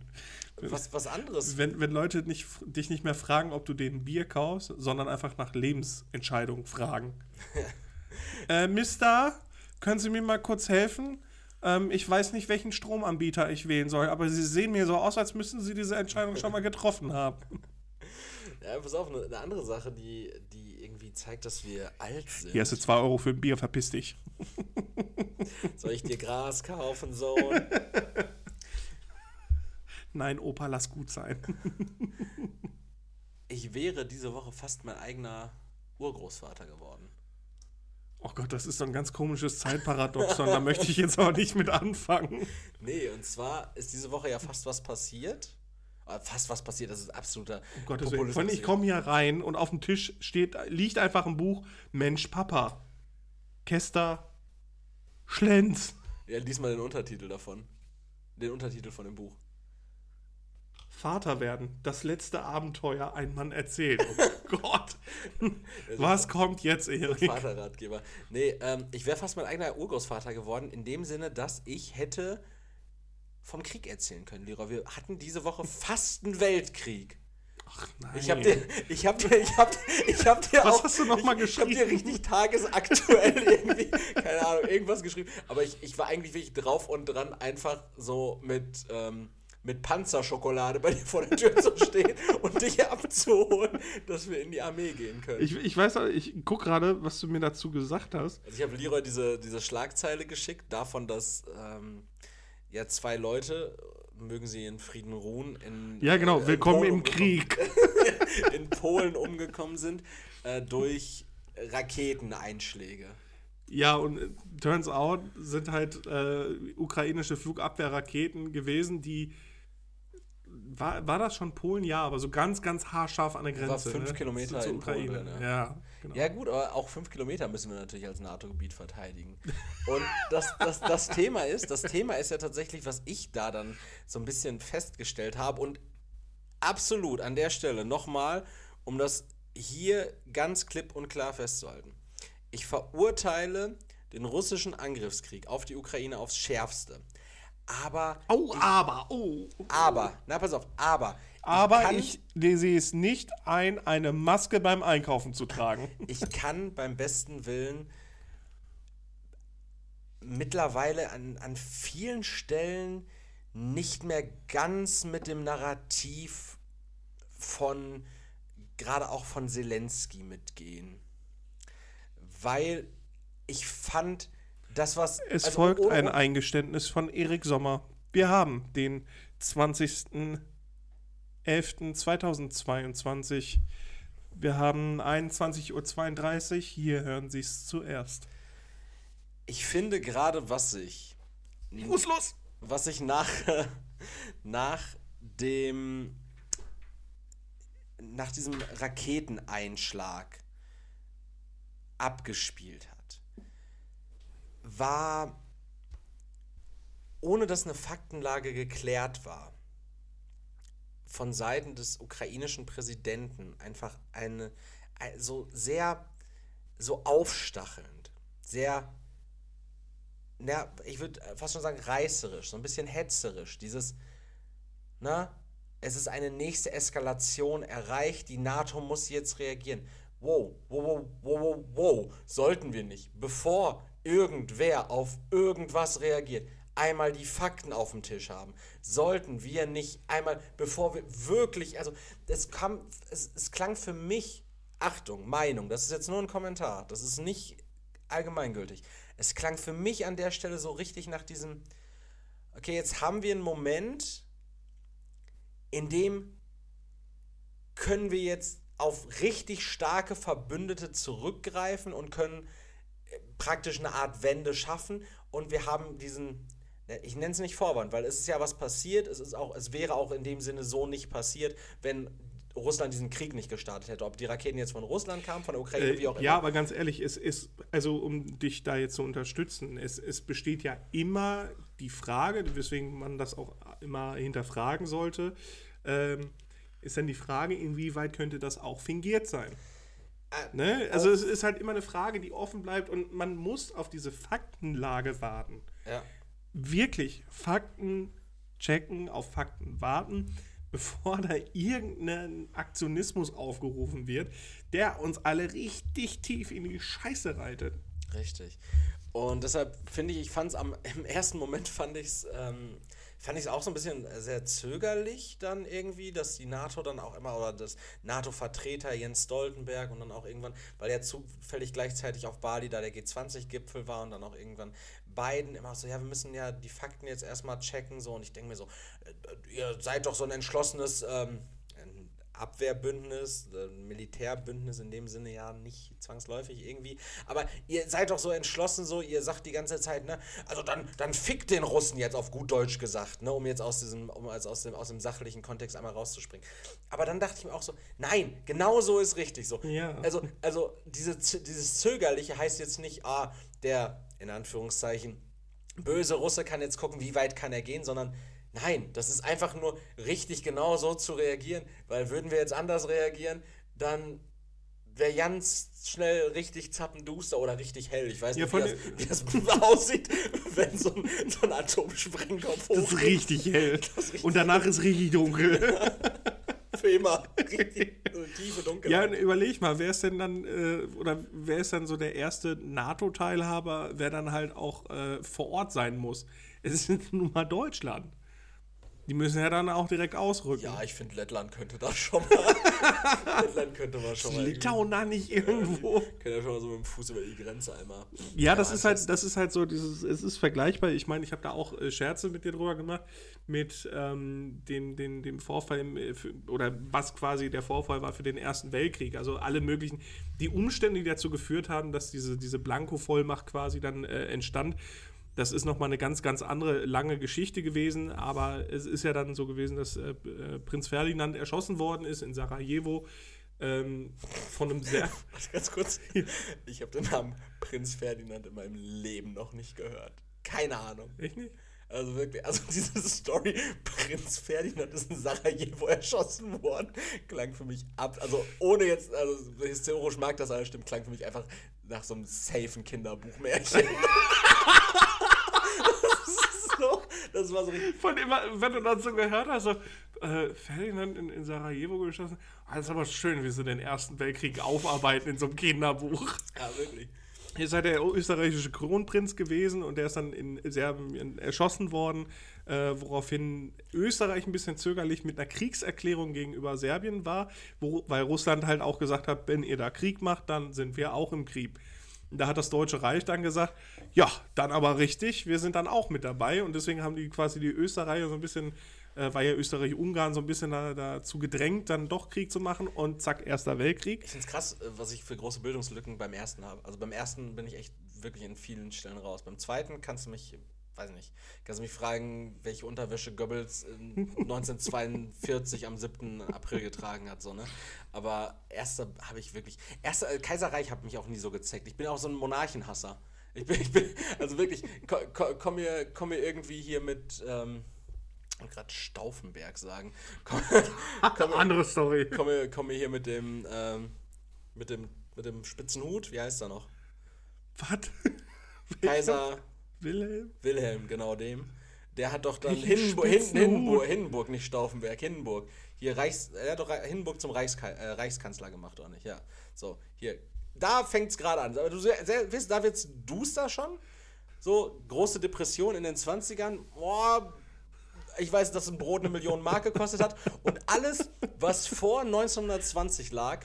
was, was anderes. Wenn, wenn Leute nicht, dich nicht mehr fragen, ob du denen Bier kaufst, sondern einfach nach Lebensentscheidungen fragen. [LAUGHS] äh, Mister, können Sie mir mal kurz helfen? Ähm, ich weiß nicht, welchen Stromanbieter ich wählen soll, aber Sie sehen mir so aus, als müssten Sie diese Entscheidung schon mal getroffen haben. [LAUGHS] Ja, pass auf, eine, eine andere Sache, die, die irgendwie zeigt, dass wir alt sind. Hier hast du 2 Euro für ein Bier, verpiss dich. [LAUGHS] Soll ich dir Gras kaufen, Sohn? [LAUGHS] Nein, Opa, lass gut sein. Ich wäre diese Woche fast mein eigener Urgroßvater geworden. Oh Gott, das ist so ein ganz komisches Zeitparadoxon. da möchte ich jetzt auch nicht mit anfangen. Nee, und zwar ist diese Woche ja fast was passiert. Ah, Fast was passiert, das ist absoluter Um Gottes Willen. Ich komme hier rein und auf dem Tisch steht, liegt einfach ein Buch Mensch Papa. Kester Schlenz. Ja, lies mal den Untertitel davon. Den Untertitel von dem Buch. Vater werden, das letzte Abenteuer ein Mann erzählt. Oh [LAUGHS] Gott. Was kommt jetzt, Erik? Vaterratgeber. Nee, ähm, ich wäre fast mein eigener Urgroßvater geworden, in dem Sinne, dass ich hätte vom Krieg erzählen können, Leroy. Wir hatten diese Woche fast einen Weltkrieg. Ach nein. Ich hab dir, ich hab dir, ich hab, ich hab dir Was auch, hast du noch mal ich, Ich hab dir geschrieben? richtig tagesaktuell [LAUGHS] irgendwie, keine Ahnung, irgendwas geschrieben. Aber ich, ich war eigentlich wirklich drauf und dran, einfach so mit, ähm, mit Panzerschokolade bei dir vor der Tür zu stehen [LAUGHS] und dich abzuholen, dass wir in die Armee gehen können. Ich, ich weiß, ich guck gerade, was du mir dazu gesagt hast. Also ich habe Leroy diese, diese Schlagzeile geschickt, davon, dass ähm, ja zwei Leute, mögen sie in Frieden ruhen, in Ja, genau. äh, Willkommen Polen im Krieg. [LAUGHS] in Polen umgekommen sind äh, durch Raketeneinschläge. Ja, und äh, turns out sind halt äh, ukrainische Flugabwehrraketen gewesen, die. War, war das schon Polen? Ja, aber so ganz, ganz haarscharf an der War Grenze. fünf ne? Kilometer Zur in Polen, Ukraine. ne? Ja, genau. Ja gut, aber auch fünf Kilometer müssen wir natürlich als NATO-Gebiet verteidigen. Und das, das, das Thema ist, das Thema ist ja tatsächlich, was ich da dann so ein bisschen festgestellt habe und absolut an der Stelle nochmal, um das hier ganz klipp und klar festzuhalten. Ich verurteile den russischen Angriffskrieg auf die Ukraine aufs Schärfste. Aber, Oh, aber, oh. aber, na pass auf, aber. Aber kann- ich, sehe es nicht ein, eine Maske beim Einkaufen zu tragen. [LAUGHS] ich kann beim besten Willen mittlerweile an, an vielen Stellen nicht mehr ganz mit dem Narrativ von, gerade auch von Zelensky mitgehen. Weil ich fand, das, was. Es also folgt ein Eingeständnis von Erik Sommer. Wir haben den 20.11.2022. Wir haben 21.32 Uhr. Hier hören Sie es zuerst. Ich finde gerade, was sich. Los, los! was sich nach, [LAUGHS] nach dem nach diesem Raketeneinschlag abgespielt hat, war, ohne dass eine Faktenlage geklärt war, von Seiten des ukrainischen Präsidenten einfach eine, ein- so sehr so aufstachelnd, sehr na, ich würde fast schon sagen reißerisch, so ein bisschen hetzerisch. Dieses, na, es ist eine nächste Eskalation erreicht, die NATO muss jetzt reagieren. Wow, wow, wow, wow, wow, sollten wir nicht, bevor irgendwer auf irgendwas reagiert, einmal die Fakten auf dem Tisch haben. Sollten wir nicht einmal, bevor wir wirklich, also es kam, es, es klang für mich, Achtung, Meinung, das ist jetzt nur ein Kommentar, das ist nicht allgemeingültig. Es klang für mich an der Stelle so richtig nach diesem, okay, jetzt haben wir einen Moment, in dem können wir jetzt auf richtig starke Verbündete zurückgreifen und können praktisch eine Art Wende schaffen und wir haben diesen äh, ich nenne es nicht Vorwand, weil es ist ja was passiert, es ist auch es wäre auch in dem Sinne so nicht passiert, wenn Russland diesen Krieg nicht gestartet hätte. Ob die Raketen jetzt von Russland kamen, von der Ukraine, wie auch Äh, immer. ja, aber ganz ehrlich, es ist, also um dich da jetzt zu unterstützen, es, es besteht ja immer die Frage, weswegen man das auch immer hinterfragen sollte, ähm, ist dann die Frage, inwieweit könnte das auch fingiert sein? Ne? Also es ist halt immer eine Frage, die offen bleibt und man muss auf diese Faktenlage warten. ja. Wirklich Fakten checken, auf Fakten warten, [LAUGHS] bevor da irgendein Aktionismus aufgerufen wird, der uns alle richtig tief in die Scheiße reitet. Richtig. Und deshalb finde ich, ich fand es am im ersten Moment fand ich es ähm, fand ich es auch so ein bisschen sehr zögerlich dann irgendwie, dass die NATO dann auch immer oder das NATO-Vertreter Jens Stoltenberg und dann auch irgendwann, weil er zufällig gleichzeitig auf Bali da der G20-Gipfel war und dann auch irgendwann Biden immer so, ja, wir müssen ja die Fakten jetzt erstmal checken so. Und ich denke mir so, äh, ihr seid doch so ein entschlossenes ähm, Abwehrbündnis, ein Militärbündnis in dem Sinne ja nicht zwangsläufig irgendwie. Aber ihr seid doch so entschlossen, so, ihr sagt die ganze Zeit, ne, also dann, dann fickt den Russen jetzt auf gut Deutsch gesagt, ne, um jetzt aus diesem, um als aus dem, aus dem sachlichen Kontext einmal rauszuspringen. Aber dann dachte ich mir auch so, nein, genau so ist richtig so. Ja. Also, also diese, dieses Zögerliche heißt jetzt nicht, ah, der, in Anführungszeichen, böse Russe kann jetzt gucken, wie weit kann er gehen, sondern nein, das ist einfach nur richtig genau so zu reagieren, weil würden wir jetzt anders reagieren, dann wäre ganz schnell richtig zappenduster oder richtig hell. Ich weiß nicht, wie, das, wie das [LAUGHS] aussieht, wenn so ein, so ein Atomsprengkopf Das ist richtig hell. Und danach ist richtig dunkel. [LAUGHS] Für immer. Richtig tiefe Dunkelheit. Ja, überleg mal, wer ist denn dann, äh, oder wer ist dann so der erste NATO-Teilhaber, wer dann halt auch äh, vor Ort sein muss? Es ist nun mal Deutschland. Die müssen ja dann auch direkt ausrücken. Ja, ich finde, Lettland könnte da schon mal. [LAUGHS] Lettland könnte man schon mal. Litauen da nicht irgendwo? [LAUGHS] Könnte ja schon mal so mit dem Fuß über die Grenze einmal. Ja, das ist halt, das ist halt so, dieses, es ist vergleichbar. Ich meine, ich habe da auch äh, Scherze mit dir drüber gemacht, mit ähm, dem, dem, dem Vorfall, äh, oder was quasi der Vorfall war für den Ersten Weltkrieg. Also alle möglichen, die Umstände, die dazu geführt haben, dass diese, diese Blanko-Vollmacht quasi dann äh, entstand. Das ist nochmal eine ganz, ganz andere lange Geschichte gewesen, aber es ist ja dann so gewesen, dass äh, äh, Prinz Ferdinand erschossen worden ist in Sarajevo ähm, von einem sehr. [LAUGHS] Warte, Ganz kurz. Ich habe den Namen Prinz Ferdinand in meinem Leben noch nicht gehört. Keine Ahnung. Echt nicht? Also wirklich, also diese Story, Prinz Ferdinand ist in Sarajevo erschossen worden, klang für mich ab, also ohne jetzt, also historisch mag das alles stimmen, klang für mich einfach nach so einem safen Kinderbuchmärchen. [LAUGHS] das, war so richtig, Von immer, wenn du dann so gehört hast, so, äh, Ferdinand in, in Sarajevo geschossen, ah, das ist aber schön, wie sie den Ersten Weltkrieg aufarbeiten in so einem Kinderbuch. ja wirklich. Hier ist halt der österreichische Kronprinz gewesen und der ist dann in Serbien erschossen worden, äh, woraufhin Österreich ein bisschen zögerlich mit einer Kriegserklärung gegenüber Serbien war, wo, weil Russland halt auch gesagt hat, wenn ihr da Krieg macht, dann sind wir auch im Krieg. Da hat das Deutsche Reich dann gesagt, ja, dann aber richtig, wir sind dann auch mit dabei und deswegen haben die quasi die Österreicher so ein bisschen, äh, war ja Österreich-Ungarn so ein bisschen da, dazu gedrängt, dann doch Krieg zu machen und zack, Erster Weltkrieg. Ich finde es krass, äh, was ich für große Bildungslücken beim ersten habe. Also beim ersten bin ich echt wirklich in vielen Stellen raus. Beim zweiten kannst du mich, weiß nicht, kannst du mich fragen, welche Unterwäsche Goebbels in [LAUGHS] 1942 am 7. April getragen hat, so, ne? Aber erster habe ich wirklich, erster äh, Kaiserreich hat mich auch nie so gezeigt. Ich bin auch so ein Monarchenhasser. Ich bin, ich bin [LAUGHS] also wirklich, ko, ko, komm, mir, komm mir irgendwie hier mit, ähm, gerade Stauffenberg sagen. Komm, [LAUGHS] komm, Andere Story. komm, mir, komm mir hier mit dem, ähm, mit dem, mit dem spitzen Hut, wie heißt er noch? Was? Kaiser Wilhelm? Wilhelm, genau dem. Der hat doch dann Hindenburg, Hindenburg? Hindenburg, nicht Stauffenberg, Hindenburg. Hier Reichs, er hat doch Hindenburg zum Reichska äh, Reichskanzler gemacht, oder nicht? Ja. So, hier. Da fängt's gerade an. Aber du weißt, da wird's duster schon. So, große Depression in den 20ern. Boah, ich weiß, dass ein Brot eine Million Mark gekostet hat. Und alles, was vor 1920 lag,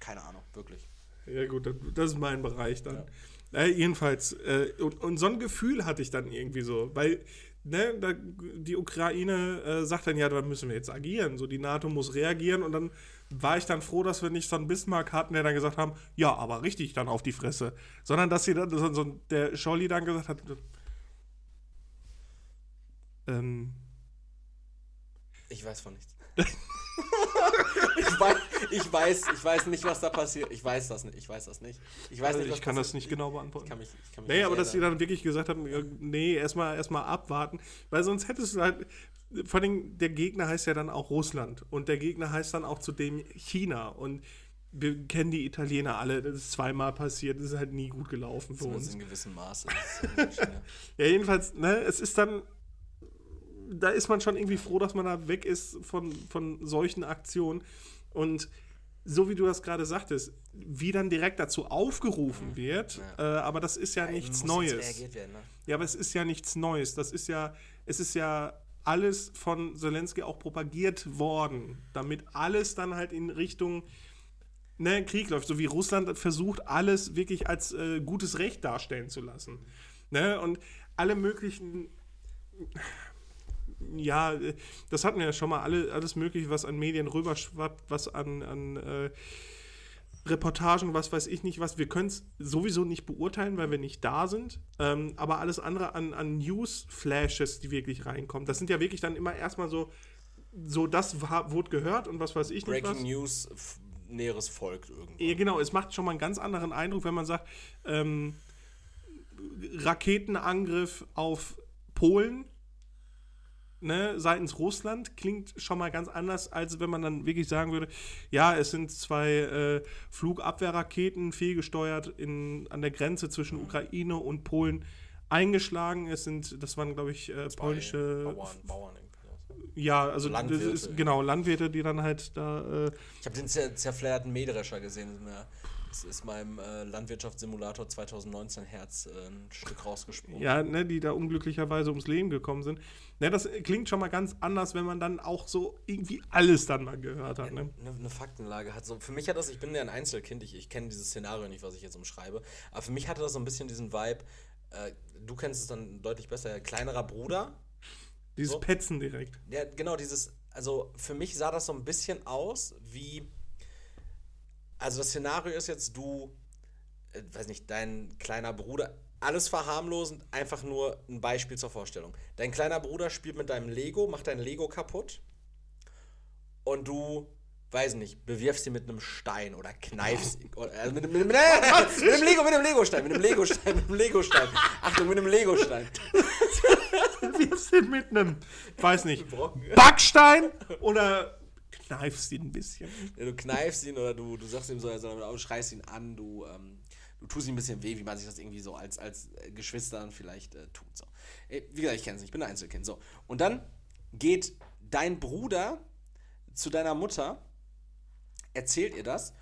keine Ahnung, wirklich. Ja, gut, das, das ist mein Bereich dann. Äh, jedenfalls, äh, und, und so ein Gefühl hatte ich dann irgendwie so, weil ne, da, die Ukraine äh, sagt dann, ja, da müssen wir jetzt agieren, so die NATO muss reagieren. Und dann war ich dann froh, dass wir nicht so einen Bismarck hatten, der dann gesagt haben, ja, aber richtig dann auf die Fresse, sondern dass sie dann, so, so, der Scholli dann gesagt hat, ähm, Ich weiß von nichts. [LAUGHS] ich, weiß, ich, weiß, ich weiß nicht, was da passiert. Ich weiß das nicht. Ich weiß das nicht. Ich weiß also nicht, ich kann das passiert. nicht genau Ich beantworten. kann mich, ich kann mich Nee, aber dass sie dann wirklich gesagt haben, ja, nee, erstmal erstmal abwarten, weil sonst hättest du halt, vor allem der Gegner heißt ja dann auch Russland und der Gegner heißt dann auch zudem China und wir kennen die Italiener alle, das ist zweimal passiert, das ist halt nie gut gelaufen für uns. in gewissem Maße. Das. [LAUGHS] Ja, jedenfalls, ne, es ist dann, da ist man schon irgendwie froh, dass man da weg ist von, von solchen Aktionen und so wie du das gerade sagtest, wie dann direkt dazu aufgerufen wird, äh, aber das ist ja, nichts Muss jetzt Neues. werden, ne? Ja, aber es ist ja nichts Neues. Das ist ja, es ist ja alles von Zelensky auch propagiert worden, damit alles dann halt in Richtung ne, Krieg läuft. So wie Russland versucht, alles wirklich als äh, gutes Recht darstellen zu lassen. Ne? Und alle möglichen ja, äh, das hatten wir ja schon mal alle, alles Mögliche, was an Medien rüberschwappt, was an, an äh, Reportagen, was weiß ich nicht was. Wir können es sowieso nicht beurteilen, weil wir nicht da sind. Ähm, aber alles andere an, an News-Flashes, die wirklich reinkommen, das sind ja wirklich dann immer erstmal so, so das wurde gehört und was weiß ich nicht Breaking was. News, Näheres folgt irgendwie. Ja, genau, es macht schon mal einen ganz anderen Eindruck, wenn man sagt, ähm, Raketenangriff auf Polen ne, seitens Russland klingt schon mal ganz anders, als wenn man dann wirklich sagen würde, ja, es sind zwei äh, Flugabwehrraketen fehlgesteuert in, an der Grenze zwischen Ukraine und Polen eingeschlagen. Es sind, das waren, glaube ich, äh, polnische Bauern, Bauern ja, also Landwirte. Ist, genau, Landwirte, die dann halt da. Äh ich habe den zer zerfledderten Mähdrescher gesehen. Das ist meinem äh, Landwirtschaftssimulator 2019 Herz äh, ein Stück rausgesprungen. Ja, ne, die da unglücklicherweise ums Leben gekommen sind. Ne, das klingt schon mal ganz anders, wenn man dann auch so irgendwie alles dann mal gehört hat. Ne? Eine, eine Faktenlage hat so. Für mich hat das, ich bin ja ein Einzelkind, ich, ich kenne dieses Szenario nicht, was ich jetzt umschreibe. Aber für mich hatte das so ein bisschen diesen Vibe, äh, du kennst es dann deutlich besser, kleinerer Bruder. Dieses so. Petzen direkt. Ja, genau, dieses. Also für mich sah das so ein bisschen aus wie also das Szenario ist jetzt, du, äh, weiß nicht, dein kleiner Bruder, alles verharmlosend, einfach nur ein Beispiel zur Vorstellung. Dein kleiner Bruder spielt mit deinem Lego, macht dein Lego kaputt und du, weiß nicht, bewirfst ihn mit einem Stein oder kneifst ihn. Also mit, mit, mit, mit, mit einem Lego, mit einem Lego-Stein, mit einem Lego-Stein, mit einem Lego-Stein. Achtung, mit einem Lego-Stein. [LAUGHS] Wirfst ihn mit einem, weiß nicht, Backstein oder kneifst ihn ein bisschen. Ja, du kneifst ihn oder du, du sagst ihm so, sondern du schreist ihn an, du, ähm, du tust ihm ein bisschen weh, wie man sich das irgendwie so als, als Geschwistern vielleicht äh, tut. So. Wie gesagt, ich kenne es nicht, ich bin ein Einzelkind. So. Und dann geht dein Bruder zu deiner Mutter, erzählt ihr das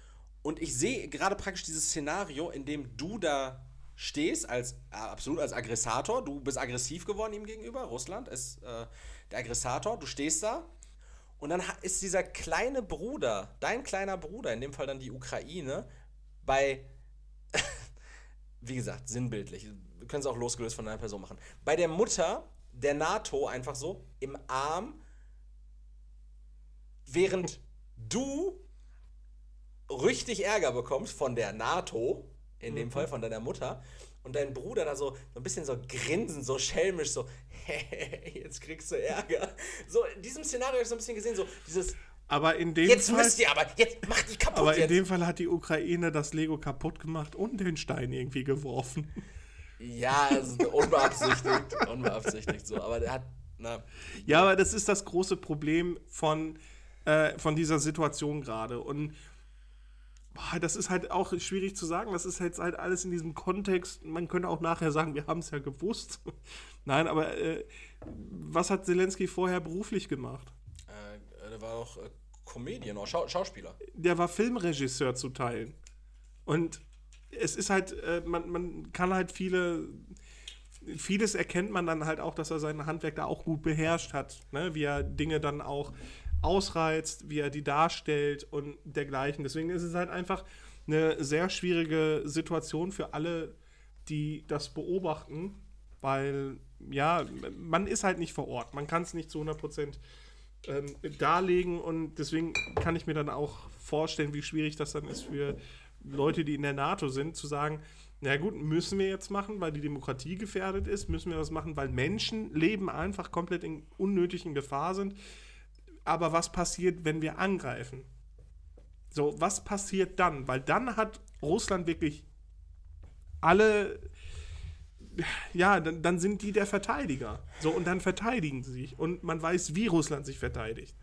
und ich sehe gerade praktisch dieses Szenario, in dem du da stehst, als äh, absolut als Aggressator, du bist aggressiv geworden ihm gegenüber, Russland ist äh, der Aggressator, du stehst da und dann ist dieser kleine Bruder, dein kleiner Bruder, in dem Fall dann die Ukraine, bei, [LAUGHS] wie gesagt, sinnbildlich, wir können es auch losgelöst von einer Person machen, bei der Mutter der NATO einfach so im Arm, während du richtig Ärger bekommst von der NATO, in dem mhm. Fall von deiner Mutter, und dein Bruder da so, so ein bisschen so grinsen, so schelmisch, so, [LAUGHS] jetzt kriegst du Ärger. So, in diesem Szenario habe ich so ein bisschen gesehen, so dieses. Aber in dem jetzt Fall. Müsst ihr aber, jetzt macht die kaputt. Aber in jetzt. dem Fall hat die Ukraine das Lego kaputt gemacht und den Stein irgendwie geworfen. Ja, also unbeabsichtigt. [LAUGHS] unbeabsichtigt so. Aber der hat. Na, ja, aber das ist das große Problem von, äh, von dieser Situation gerade. Und boah, das ist halt auch schwierig zu sagen. Das ist jetzt halt alles in diesem Kontext. Man könnte auch nachher sagen, wir haben es ja gewusst. [LAUGHS] Nein, aber äh, was hat Zelensky vorher beruflich gemacht? Äh, der war auch äh, Comedian oder Schau Schauspieler. Der war Filmregisseur zu Teilen. Und es ist halt, äh, man, man kann halt viele vieles erkennt man dann halt auch, dass er sein Handwerk da auch gut beherrscht hat, ne? wie er Dinge dann auch ausreizt, wie er die darstellt und dergleichen. Deswegen ist es halt einfach eine sehr schwierige Situation für alle, die das beobachten, weil ja, man ist halt nicht vor Ort. Man kann es nicht zu 100 Prozent ähm, darlegen und deswegen kann ich mir dann auch vorstellen, wie schwierig das dann ist für Leute, die in der NATO sind, zu sagen, na gut, müssen wir jetzt machen, weil die Demokratie gefährdet ist, müssen wir das machen, weil Menschenleben einfach komplett in unnötigen Gefahr sind. Aber was passiert, wenn wir angreifen? So, was passiert dann? Weil dann hat Russland wirklich alle, ja, dann, dann sind die der Verteidiger. So, und dann verteidigen sie sich. Und man weiß, wie Russland sich verteidigt.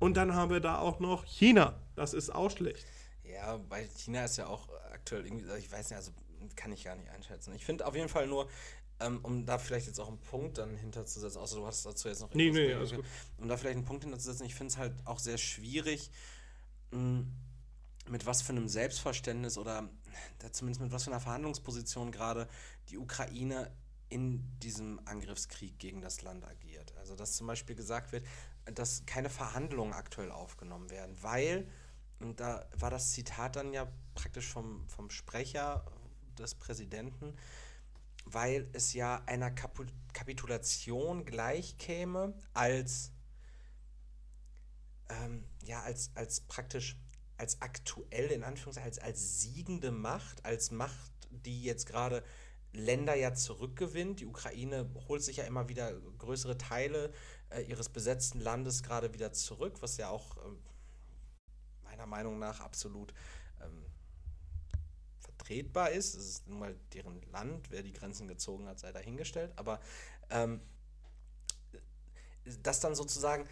Und dann haben wir da auch noch China. Das ist auch schlecht. Ja, bei China ist ja auch aktuell irgendwie, ich weiß nicht, also kann ich gar nicht einschätzen. Ich finde auf jeden Fall nur, ähm, um da vielleicht jetzt auch einen Punkt dann hinterzusetzen, außer du hast dazu jetzt noch nee, nee, also um da vielleicht einen Punkt hinterzusetzen, ich finde es halt auch sehr schwierig, mh, hm, mit was für einem Selbstverständnis oder zumindest mit was für einer Verhandlungsposition gerade die Ukraine in diesem Angriffskrieg gegen das Land agiert. Also dass zum Beispiel gesagt wird, dass keine Verhandlungen aktuell aufgenommen werden, weil, und da war das Zitat dann ja praktisch vom, vom Sprecher des Präsidenten, weil es ja einer Kapu Kapitulation gleichkäme als, ähm, ja, als, als praktisch, als aktuell, in Anführungszeichen, als, als siegende Macht, als Macht, die jetzt gerade Länder ja zurückgewinnt. Die Ukraine holt sich ja immer wieder größere Teile äh, ihres besetzten Landes gerade wieder zurück, was ja auch äh, meiner Meinung nach absolut vertretbar ist. Es ist nun mal deren Land, wer die Grenzen gezogen hat, sei dahingestellt. Aber ähm, das dann sozusagen,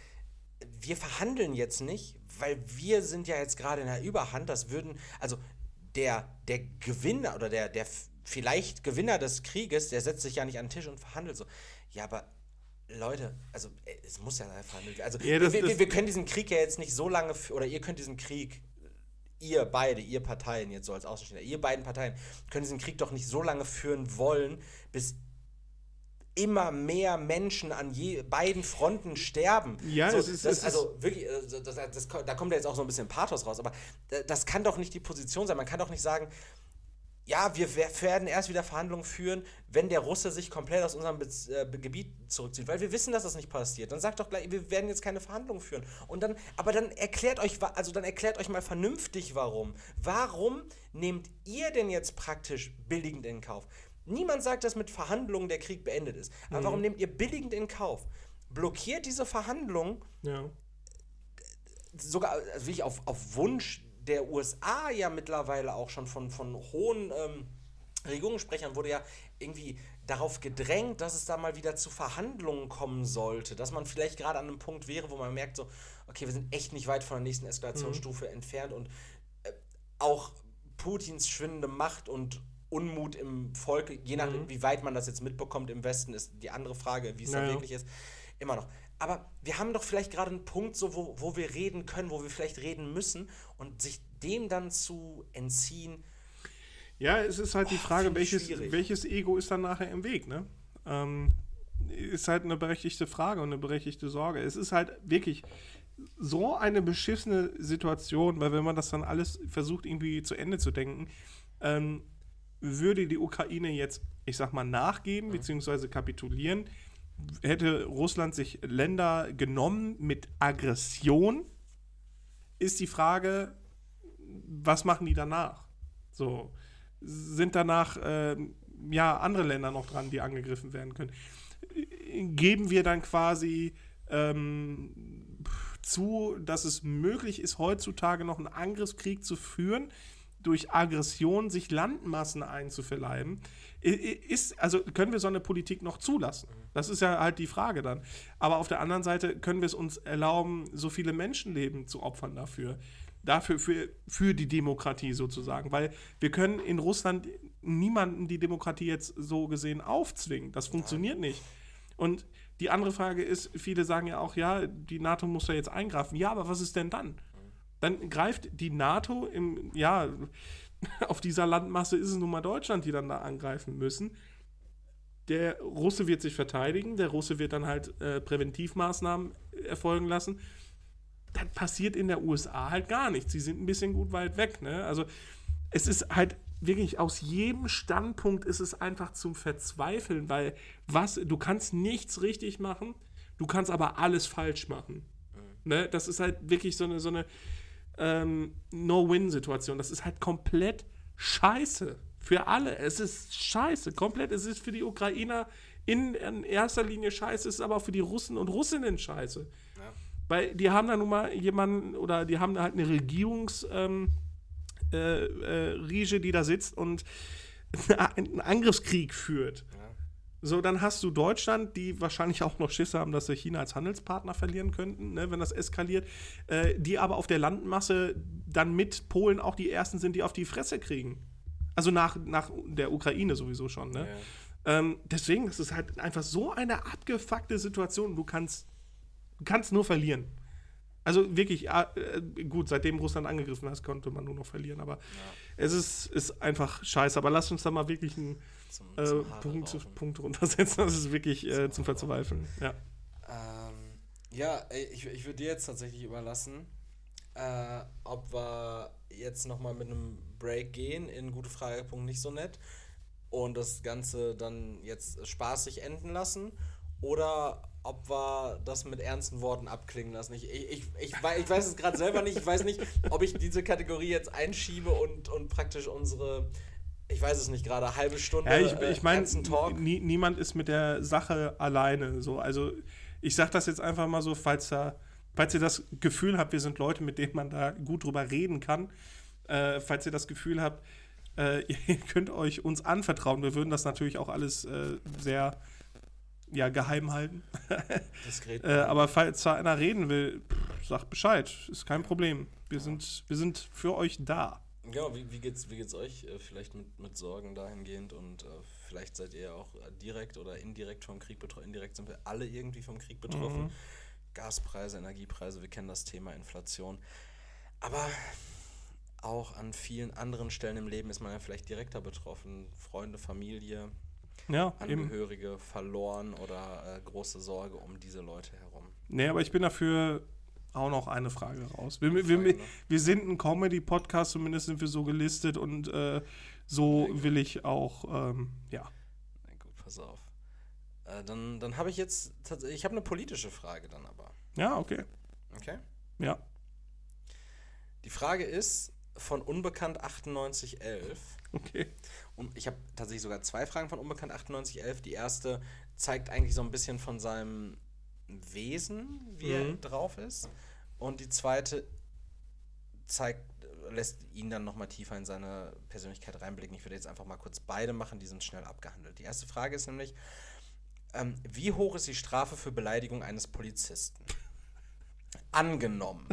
wir verhandeln jetzt nicht, weil wir sind ja jetzt gerade in der Überhand. Das würden, also der, der Gewinner oder der, der vielleicht Gewinner des Krieges, der setzt sich ja nicht an den Tisch und verhandelt so. Ja, aber Leute, also äh, es muss ja verhandelt werden. Also ja, das, wir, wir, wir, können diesen Krieg ja jetzt nicht so lange, oder ihr könnt diesen Krieg, ihr beide, ihr Parteien, jetzt so als Außenstehender, ihr beiden Parteien, können diesen Krieg doch nicht so lange führen wollen, bis immer mehr Menschen an je, beiden Fronten sterben. Ja, so, das ist, das, also wirklich, äh, das, das, da kommt ja jetzt auch so ein bisschen Pathos raus, aber das kann doch nicht die Position sein. Man kann doch nicht sagen, ja, wir werden erst wieder Verhandlungen führen, wenn der Russe sich komplett aus unserem Be äh, Gebiet zurückzieht, weil wir wissen, dass das nicht passiert. Dann sagt doch gleich, wir werden jetzt keine Verhandlungen führen. Und dann, aber dann erklärt euch, also dann erklärt euch mal vernünftig, warum. Warum nehmt ihr denn jetzt praktisch billigend in Kauf? Niemand sagt, dass mit Verhandlungen der Krieg beendet ist. Aber mhm. warum nehmt ihr billigend in Kauf? Blockiert diese Verhandlungen ja. sogar wirklich auf, auf Wunsch der USA ja mittlerweile auch schon von, von hohen ähm, Regierungssprechern wurde ja irgendwie darauf gedrängt, dass es da mal wieder zu Verhandlungen kommen sollte. Dass man vielleicht gerade an einem Punkt wäre, wo man merkt, so, okay, wir sind echt nicht weit von der nächsten Eskalationsstufe mhm. entfernt und äh, auch Putins schwindende Macht und Unmut im Volk, je nachdem, mhm. wie weit man das jetzt mitbekommt im Westen, ist die andere Frage, wie es naja. da wirklich ist, immer noch aber wir haben doch vielleicht gerade einen Punkt, so, wo, wo wir reden können, wo wir vielleicht reden müssen und sich dem dann zu entziehen. Ja, es ist halt oh, die Frage, welches, welches Ego ist dann nachher im Weg, ne? Ähm, ist halt eine berechtigte Frage und eine berechtigte Sorge. Es ist halt wirklich so eine beschissene Situation, weil wenn man das dann alles versucht irgendwie zu Ende zu denken, ähm, würde die Ukraine jetzt, ich sag mal, nachgeben mhm. bzw. kapitulieren, hätte Russland sich Länder genommen mit Aggression, ist die Frage, was machen die danach? So, sind danach äh, ja andere Länder noch dran, die angegriffen werden können? Geben wir dann quasi ähm, zu, dass es möglich ist, heutzutage noch einen Angriffskrieg zu führen, durch Aggression sich Landmassen einzuverleiben? Ist, also können wir so eine Politik noch zulassen? Das ist ja halt die Frage dann. Aber auf der anderen Seite können wir es uns erlauben, so viele Menschenleben zu opfern dafür. Dafür, für, für die Demokratie sozusagen. Weil wir können in Russland niemanden die Demokratie jetzt so gesehen aufzwingen. Das funktioniert nicht. Und die andere Frage ist, viele sagen ja auch, ja, die NATO muss da jetzt eingreifen. Ja, aber was ist denn dann? Dann greift die NATO im, ja, [LAUGHS] auf dieser Landmasse ist es nun mal Deutschland, die dann da angreifen müssen. Der Russe wird sich verteidigen, der Russe wird dann halt äh, Präventivmaßnahmen erfolgen lassen. Dann passiert in der USA halt gar nichts. Sie sind ein bisschen gut weit weg. Ne? Also es ist halt wirklich aus jedem Standpunkt ist es einfach zum Verzweifeln, weil was, du kannst nichts richtig machen, du kannst aber alles falsch machen. Mhm. Ne? Das ist halt wirklich so eine, so eine, ähm, No-Win-Situation. Das ist halt komplett scheiße. Für alle. Es ist scheiße. Komplett. Es ist für die Ukrainer in, in erster Linie scheiße. Es ist aber auch für die Russen und Russinnen scheiße. Ja. Weil die haben da nun mal jemanden oder die haben da halt eine Regierungs- ähm, äh, äh, die da sitzt und [LAUGHS] einen Angriffskrieg führt. Ja. So, dann hast du Deutschland, die wahrscheinlich auch noch Schisse haben, dass sie China als Handelspartner verlieren könnten, ne, wenn das eskaliert, äh, die aber auf der Landmasse dann mit Polen auch die ersten sind, die auf die Fresse kriegen. Also nach, nach der Ukraine sowieso schon. Ne? Ja. Ähm, deswegen ist es halt einfach so eine abgefuckte Situation. Du kannst, du kannst nur verlieren. Also wirklich, äh, gut, seitdem Russland angegriffen hat, konnte man nur noch verlieren. Aber ja. es ist, ist einfach scheiße. Aber lass uns da mal wirklich einen zum, äh, zum Punkt, Punkt runtersetzen. Das ist wirklich äh, zum Verzweifeln. Ja, ähm, ja ich, ich würde dir jetzt tatsächlich überlassen, äh, ob wir jetzt nochmal mit einem Break gehen in gute Frage, Punkt nicht so nett. und das Ganze dann jetzt spaßig enden lassen oder ob wir das mit ernsten Worten abklingen lassen. Ich, ich, ich, ich, weiß, ich weiß es gerade selber nicht. Ich weiß nicht, ob ich diese Kategorie jetzt einschiebe und, und praktisch unsere, ich weiß es nicht gerade, halbe Stunde Ja, ich, äh, ich meine, ernsten Talk. nie, niemand ist mit der Sache alleine. So. Also ich sage das jetzt einfach mal so, falls, da, falls ihr das Gefühl habt, wir sind Leute, mit denen man da gut drüber reden kann, äh, falls ihr das Gefühl habt, äh, [LAUGHS] ihr könnt euch uns anvertrauen. Wir würden das natürlich auch alles äh, sehr ja, geheim halten. [LAUGHS] Diskret. äh, aber falls da einer reden will, pff, sagt Bescheid. Ist kein Problem. Wir sind, wir sind für euch da. Ja, wie, wie, geht's, wie geht's euch? Äh, vielleicht mit, mit Sorgen dahingehend und äh, vielleicht seid ihr auch äh, direkt oder indirekt vom Krieg betroffen. Indirekt sind wir alle irgendwie vom Krieg betroffen. Gaspreise, Energiepreise, wir kennen das Thema Inflation. Aber auch an vielen anderen Stellen im Leben ist man ja vielleicht direkter betroffen. Freunde, Familie, Ja, eben. Angehörige verloren oder äh, große Sorge um diese Leute herum. Nee, aber ich bin dafür auch noch eine Frage raus. Wir, wir, wir, wir sind ein Comedy-Podcast, zumindest sind wir so gelistet und äh, so will ich auch, ähm, ja. Na gut, pass auf. Äh, dann dann habe ich jetzt tatsächlich, ich habe eine politische Frage dann aber. Ja, okay. Okay? Ja. Die Frage ist von Unbekannt 9811. Okay. Und ich habe tatsächlich sogar zwei Fragen von Unbekannt 9811. Die erste zeigt eigentlich so ein bisschen von seinem Wesen, wie er Mhm. drauf ist. Und die zweite zeigt, lässt ihn dann nochmal tiefer in seine Persönlichkeit reinblicken. Ich würde jetzt einfach mal kurz beide machen, die sind schnell abgehandelt. Die erste Frage ist nämlich, ähm, wie hoch ist die Strafe für Beleidigung eines Polizisten? [LAUGHS] Angenommen.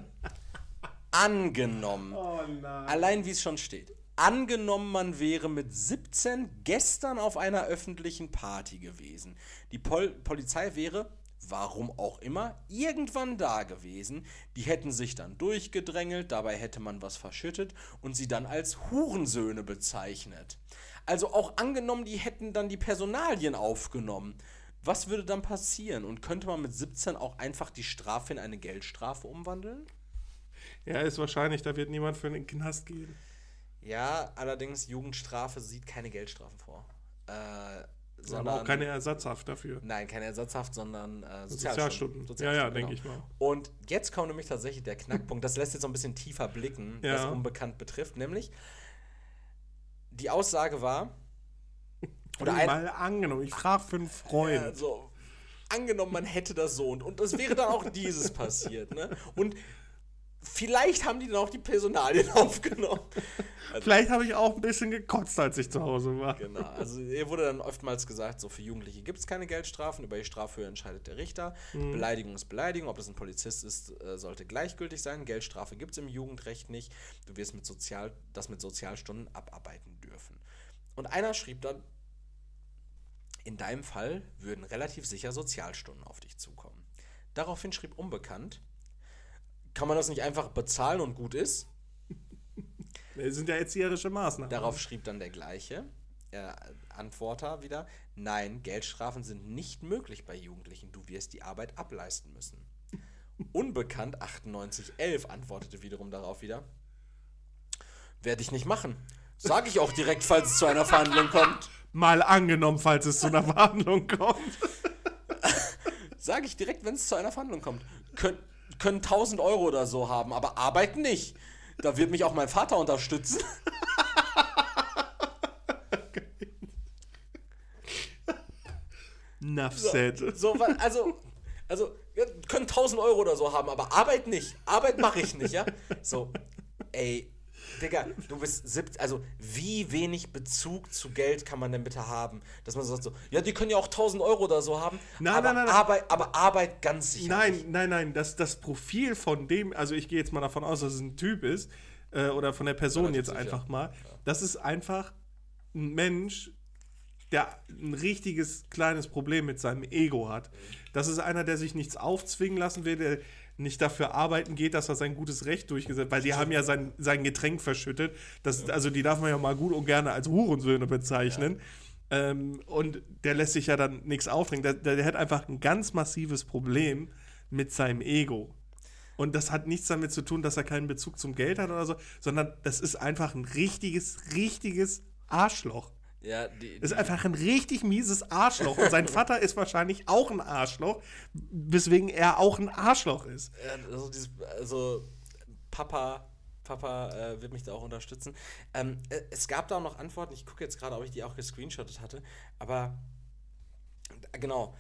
Angenommen. Oh nein. Allein wie es schon steht. Angenommen, man wäre mit 17 gestern auf einer öffentlichen Party gewesen. Die Pol Polizei wäre, warum auch immer, irgendwann da gewesen. Die hätten sich dann durchgedrängelt, dabei hätte man was verschüttet und sie dann als Hurensöhne bezeichnet. Also auch angenommen, die hätten dann die Personalien aufgenommen. Was würde dann passieren? Und könnte man mit 17 auch einfach die Strafe in eine Geldstrafe umwandeln? Ja, ist wahrscheinlich, da wird niemand für den Knast gehen. Ja, allerdings Jugendstrafe sieht keine Geldstrafen vor. Äh, sondern, aber auch keine Ersatzhaft dafür. Nein, keine Ersatzhaft, sondern äh, Sozialstunden. Sozialstunden. Ja, ja, Sozialstunden, denke ich genau. mal. Und jetzt kommt nämlich tatsächlich der Knackpunkt. Das lässt jetzt so ein bisschen tiefer blicken, Ja. was unbekannt betrifft. Nämlich, die Aussage war, oder ein, Mal angenommen, ich frage für einen Freund. Ja, so, angenommen, man hätte das so und, und es wäre dann auch dieses passiert. Ne? Und vielleicht haben die dann auch die Personalien [LAUGHS] aufgenommen. Vielleicht habe ich auch ein bisschen gekotzt, als ich zu Hause war. Genau, also hier wurde dann oftmals gesagt, so für Jugendliche gibt es keine Geldstrafen, über die Strafe entscheidet der Richter. Beleidigung ist Beleidigung, ob das ein Polizist ist, äh, sollte gleichgültig sein. Geldstrafe gibt es im Jugendrecht nicht. Du wirst mit Sozial, das mit Sozialstunden abarbeiten dürfen. Und einer schrieb dann, in deinem Fall würden relativ sicher Sozialstunden auf dich zukommen. Daraufhin schrieb Unbekannt, kann man das nicht einfach bezahlen und gut ist? Das sind ja erzieherische Maßnahmen. Darauf schrieb dann der gleiche äh, Antworter wieder: Nein, Geldstrafen sind nicht möglich bei Jugendlichen. Du wirst die Arbeit ableisten müssen. Unbekannt 9811 antwortete wiederum darauf wieder: Werde ich nicht machen. Sag ich auch direkt, falls es zu einer Verhandlung kommt. Mal angenommen, falls es zu einer [LAUGHS] Verhandlung kommt. Sag ich direkt, wenn es zu einer Verhandlung kommt. Kön können 1000 Euro oder so haben, aber arbeiten nicht. Da wird mich auch mein Vater unterstützen. [LAUGHS] Nuff said. So, wa- also, also, können 1000 Euro oder so haben, aber Arbeit nicht. Arbeit mache ich nicht, ja? So, ey, Digga, du bist 17, also, wie wenig Bezug zu Geld kann man denn bitte haben? Dass man so sagt so, ja, die können ja auch 1000 Euro oder so haben, Nein, aber, nein, nein, nein. Arbeit, aber Arbeit ganz sicher Nein, nicht. nein, nein. Das, das Profil von dem, also ich gehe jetzt mal davon aus, dass es ein Typ ist, äh, oder von der Person jetzt sicher. einfach mal. Das ist einfach ein Mensch, der ein richtiges kleines Problem mit seinem Ego hat. Das ist einer, der sich nichts aufzwingen lassen will, der nicht dafür arbeiten geht, dass er sein gutes Recht durchgesetzt weil die haben ja sein, sein Getränk verschüttet. Das, Also die darf man ja mal gut und gerne als Hurensöhne bezeichnen. Ähm, und der lässt sich ja dann nichts aufdringen. Der, der, der hat einfach ein ganz massives Problem mit seinem Ego. Und das hat nichts damit zu tun, dass er keinen Bezug zum Geld hat oder so, sondern das ist einfach ein richtiges, richtiges Arschloch. Ja, die, Ist einfach ein richtig mieses Arschloch. Und sein [LAUGHS] Vater ist wahrscheinlich auch ein Arschloch, weswegen er auch ein Arschloch ist. Also, dieses, also Papa, Papa äh, wird mich da auch unterstützen. Ähm, äh, es gab da auch noch Antworten. Ich gucke jetzt gerade, ob ich die auch gescreenshottet hatte. Aber äh, genau,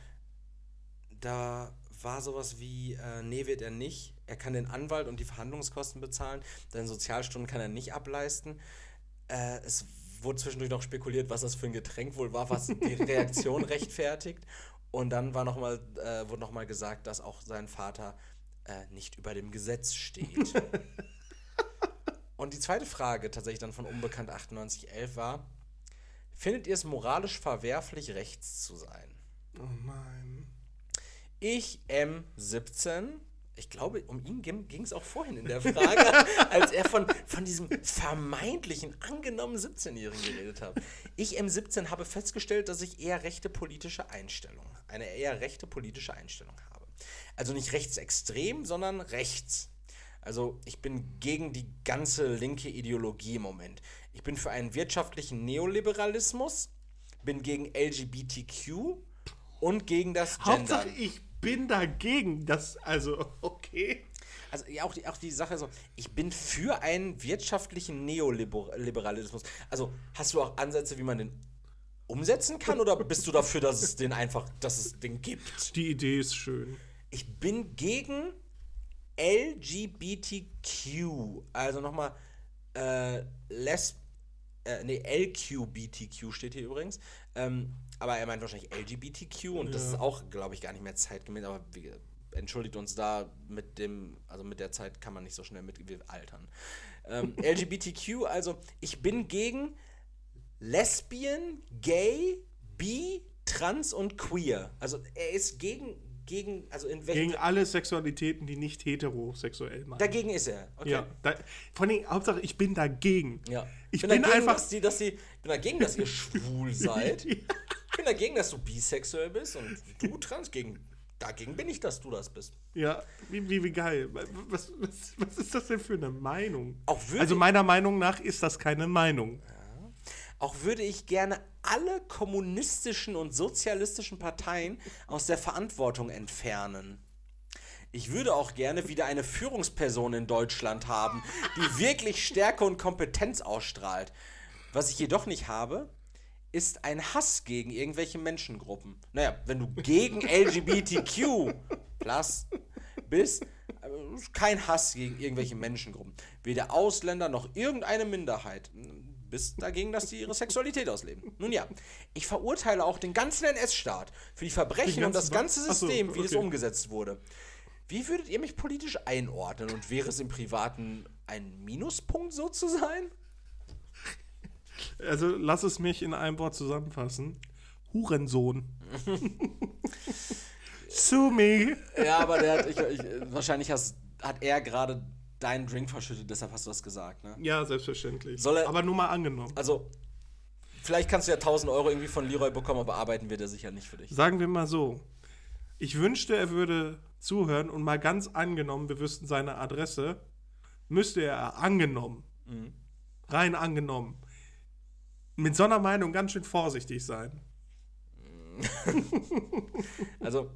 da war sowas wie, äh, nee, wird er nicht. Er kann den Anwalt und die Verhandlungskosten bezahlen. Deine Sozialstunden kann er nicht ableisten. Äh, es wurde zwischendurch noch spekuliert, was das für ein Getränk wohl war, was die Reaktion [LAUGHS] rechtfertigt. Und dann war noch mal, äh, wurde nochmal gesagt, dass auch sein Vater äh, nicht über dem Gesetz steht. [LAUGHS] Und die zweite Frage tatsächlich dann von Unbekannt 9811 war, findet ihr es moralisch verwerflich, rechts zu sein? Oh nein. Ich M17, ich glaube, um ihn ging es auch vorhin in der Frage, [LAUGHS] als er von, von diesem vermeintlichen, angenommenen 17-Jährigen geredet hat. Ich M17 habe festgestellt, dass ich eher rechte politische Einstellung, eine eher rechte politische Einstellung habe. Also nicht rechtsextrem, sondern rechts. Also ich bin gegen die ganze linke Ideologie im Moment. Ich bin für einen wirtschaftlichen Neoliberalismus, bin gegen LGBTQ und gegen das Gender. Hauptsache, ich bin dagegen. Das, also, [LAUGHS] okay. Also ja, auch die, auch die Sache so, ich bin für einen wirtschaftlichen Neoliberalismus. Also hast du auch Ansätze, wie man den umsetzen kann oder bist du dafür, dass es den einfach, dass es den gibt? Die Idee ist schön. Ich bin gegen LGBTQ. Also nochmal, äh, Les, äh, nee, LQBTQ steht hier übrigens. Ähm, aber er meint wahrscheinlich LGBTQ und das Ja. ist auch, glaube ich, gar nicht mehr zeitgemäß, aber wie, entschuldigt uns da mit dem, also mit der Zeit kann man nicht so schnell mit wir altern. Ähm, [LAUGHS] LGBTQ, also ich bin gegen Lesbian, Gay, Bi, Trans und Queer. Also er ist gegen, gegen, also in welchem. Gegen alle Sexualitäten, die nicht heterosexuell meinen. dagegen ist er. Okay. Ja, da, vor allem, Hauptsache, ich bin dagegen. Ja. Ich bin, bin dagegen, einfach- Dass die, dass die, ich bin dagegen, dass ihr schwul [LAUGHS] seid. Ich bin dagegen, dass du bisexuell bist und du [LAUGHS] trans. Gegen, dagegen bin ich, dass du das bist. Ja, wie, wie, wie geil. Was, was, was ist das denn für eine Meinung? Auch würde also meiner Meinung nach ist das keine Meinung. Auch würde ich gerne alle kommunistischen und sozialistischen Parteien aus der Verantwortung entfernen. Ich würde auch gerne wieder eine Führungsperson in Deutschland haben, die wirklich Stärke und Kompetenz ausstrahlt. Was ich jedoch nicht habe, ist ein Hass gegen irgendwelche Menschengruppen. Naja, wenn du gegen [LAUGHS] LGBTQ plus bist, äh, kein Hass gegen irgendwelche Menschengruppen. Weder Ausländer noch irgendeine Minderheit. Bist dagegen, dass die ihre Sexualität ausleben. Nun ja, ich verurteile auch den ganzen NS-Staat für die Verbrechen und das ganze Ach so, System, wie es okay. umgesetzt wurde. Wie würdet ihr mich politisch einordnen und wäre es im Privaten ein Minuspunkt so zu sein? Also lass es mich in einem Wort zusammenfassen. Hurensohn. [LAUGHS] Sue me. Ja, aber der hat, ich, ich, wahrscheinlich hast, hat er gerade deinen Drink verschüttet, deshalb hast du das gesagt, ne? Ja, selbstverständlich. Soll er- Aber nur mal angenommen. Also, vielleicht kannst du ja 1000 Euro irgendwie von Leroy bekommen, aber arbeiten wird er sicher nicht für dich. Sagen wir mal so. Ich wünschte, er würde zuhören und mal ganz angenommen, wir wüssten seine Adresse, müsste er angenommen, Mhm. rein angenommen, mit so einer Meinung ganz schön vorsichtig sein. [LAUGHS] Also,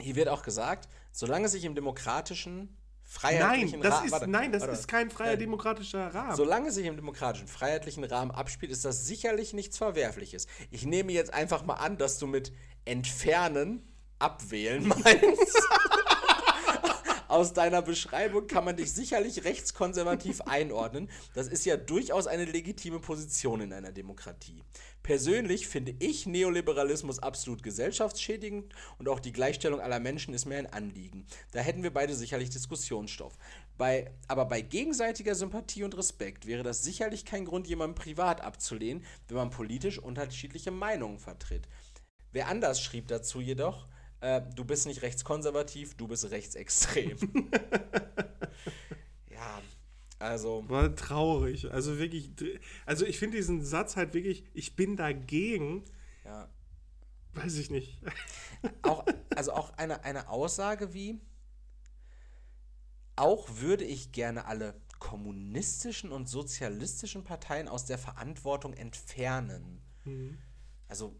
hier wird auch gesagt, solange sich im demokratischen, Nein, freiheitlichen das Ra- ist, warte, nein, das warte. ist kein freier Äh, demokratischer Rahmen. Solange sich im demokratischen, freiheitlichen Rahmen abspielt, ist das sicherlich nichts Verwerfliches. Ich nehme jetzt einfach mal an, dass du mit entfernen, abwählen [LAUGHS] meinst. Aus deiner Beschreibung kann man dich sicherlich rechtskonservativ [LAUGHS] einordnen. Das ist ja durchaus eine legitime Position in einer Demokratie. Persönlich finde ich Neoliberalismus absolut gesellschaftsschädigend und auch die Gleichstellung aller Menschen ist mir ein Anliegen. Da hätten wir beide sicherlich Diskussionsstoff. Bei, aber bei gegenseitiger Sympathie und Respekt wäre das sicherlich kein Grund, jemanden privat abzulehnen, wenn man politisch unterschiedliche Meinungen vertritt. Wer anders schrieb dazu jedoch, äh, du bist nicht rechtskonservativ, du bist rechtsextrem. [LAUGHS] ja, also. War traurig. Also wirklich, also ich finde diesen Satz halt wirklich, ich bin dagegen, Ja. weiß ich nicht. [LAUGHS] Auch, also auch eine, eine Aussage wie, auch würde ich gerne alle kommunistischen und sozialistischen Parteien aus der Verantwortung entfernen. Also,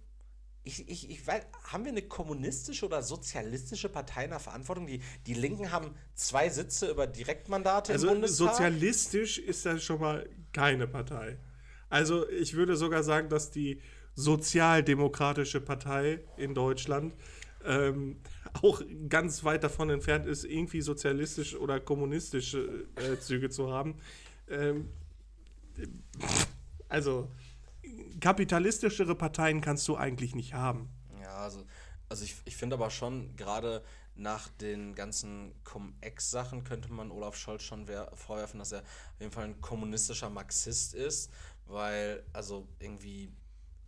ich, ich, ich weiß, haben wir eine kommunistische oder sozialistische Partei in der Verantwortung? Die, die Linken haben zwei Sitze über Direktmandate Also im Bundestag. sozialistisch ist das schon mal keine Partei. Also ich würde sogar sagen, dass die Sozialdemokratische Partei in Deutschland ähm, auch ganz weit davon entfernt ist, irgendwie sozialistisch oder kommunistische äh, Züge zu haben. Ähm, also kapitalistischere Parteien kannst du eigentlich nicht haben. Ja, also, also ich, ich finde aber schon, gerade nach den ganzen Cum-Ex-Sachen könnte man Olaf Scholz schon wer- vorwerfen, dass er auf jeden Fall ein kommunistischer Marxist ist, weil, also irgendwie,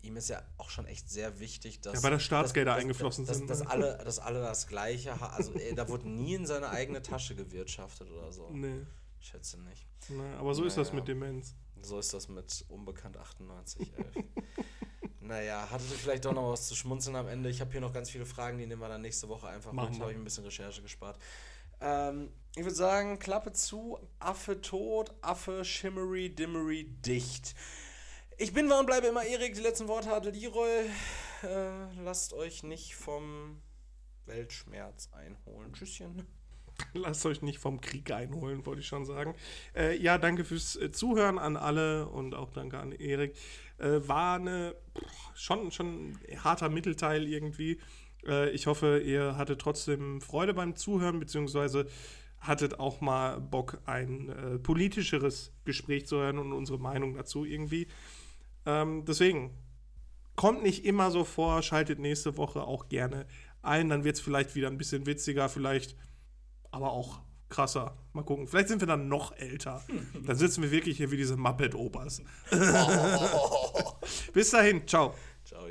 ihm ist ja auch schon echt sehr wichtig, dass. Ja, weil da Staatsgelder dass- eingeflossen dass, sind, Dass, ne? dass, alle, [LAUGHS] dass alle das Gleiche haben. Also, ey, da wurde nie in seine eigene Tasche gewirtschaftet oder so. Nee. Ich schätze nicht. Na, aber so ist das Naja. mit Demenz. So ist das mit Unbekannt 9811. [LAUGHS] naja, hattet ihr vielleicht doch noch was zu schmunzeln am Ende? Ich habe hier noch ganz viele Fragen, die nehmen wir dann nächste Woche einfach Machen mit. wir. habe ich ein bisschen Recherche gespart. Ähm, ich würde sagen, Klappe zu, Affe tot, Affe shimmery, dimmery, dicht. Ich bin war und bleibe immer Erik. Die letzten Worte hat Leroy. Äh, lasst euch nicht vom Weltschmerz einholen. Tschüsschen. [LAUGHS] Lasst euch nicht vom Krieg einholen, wollte ich schon sagen. Äh, ja, danke fürs äh, Zuhören an alle und auch danke an Erik. Äh, war eine schon, schon ein harter Mittelteil irgendwie. Äh, ich hoffe, ihr hattet trotzdem Freude beim Zuhören, beziehungsweise hattet auch mal Bock, ein äh, politischeres Gespräch zu hören und unsere Meinung dazu irgendwie. Ähm, deswegen, kommt nicht immer so vor, schaltet nächste Woche auch gerne ein, dann wird es vielleicht wieder ein bisschen witziger, vielleicht aber auch krasser. Mal gucken. Vielleicht sind wir dann noch älter. [LAUGHS] Dann sitzen wir wirklich hier wie diese Muppet-Opas. [LAUGHS] [LAUGHS] Bis dahin, ciao. Ciao.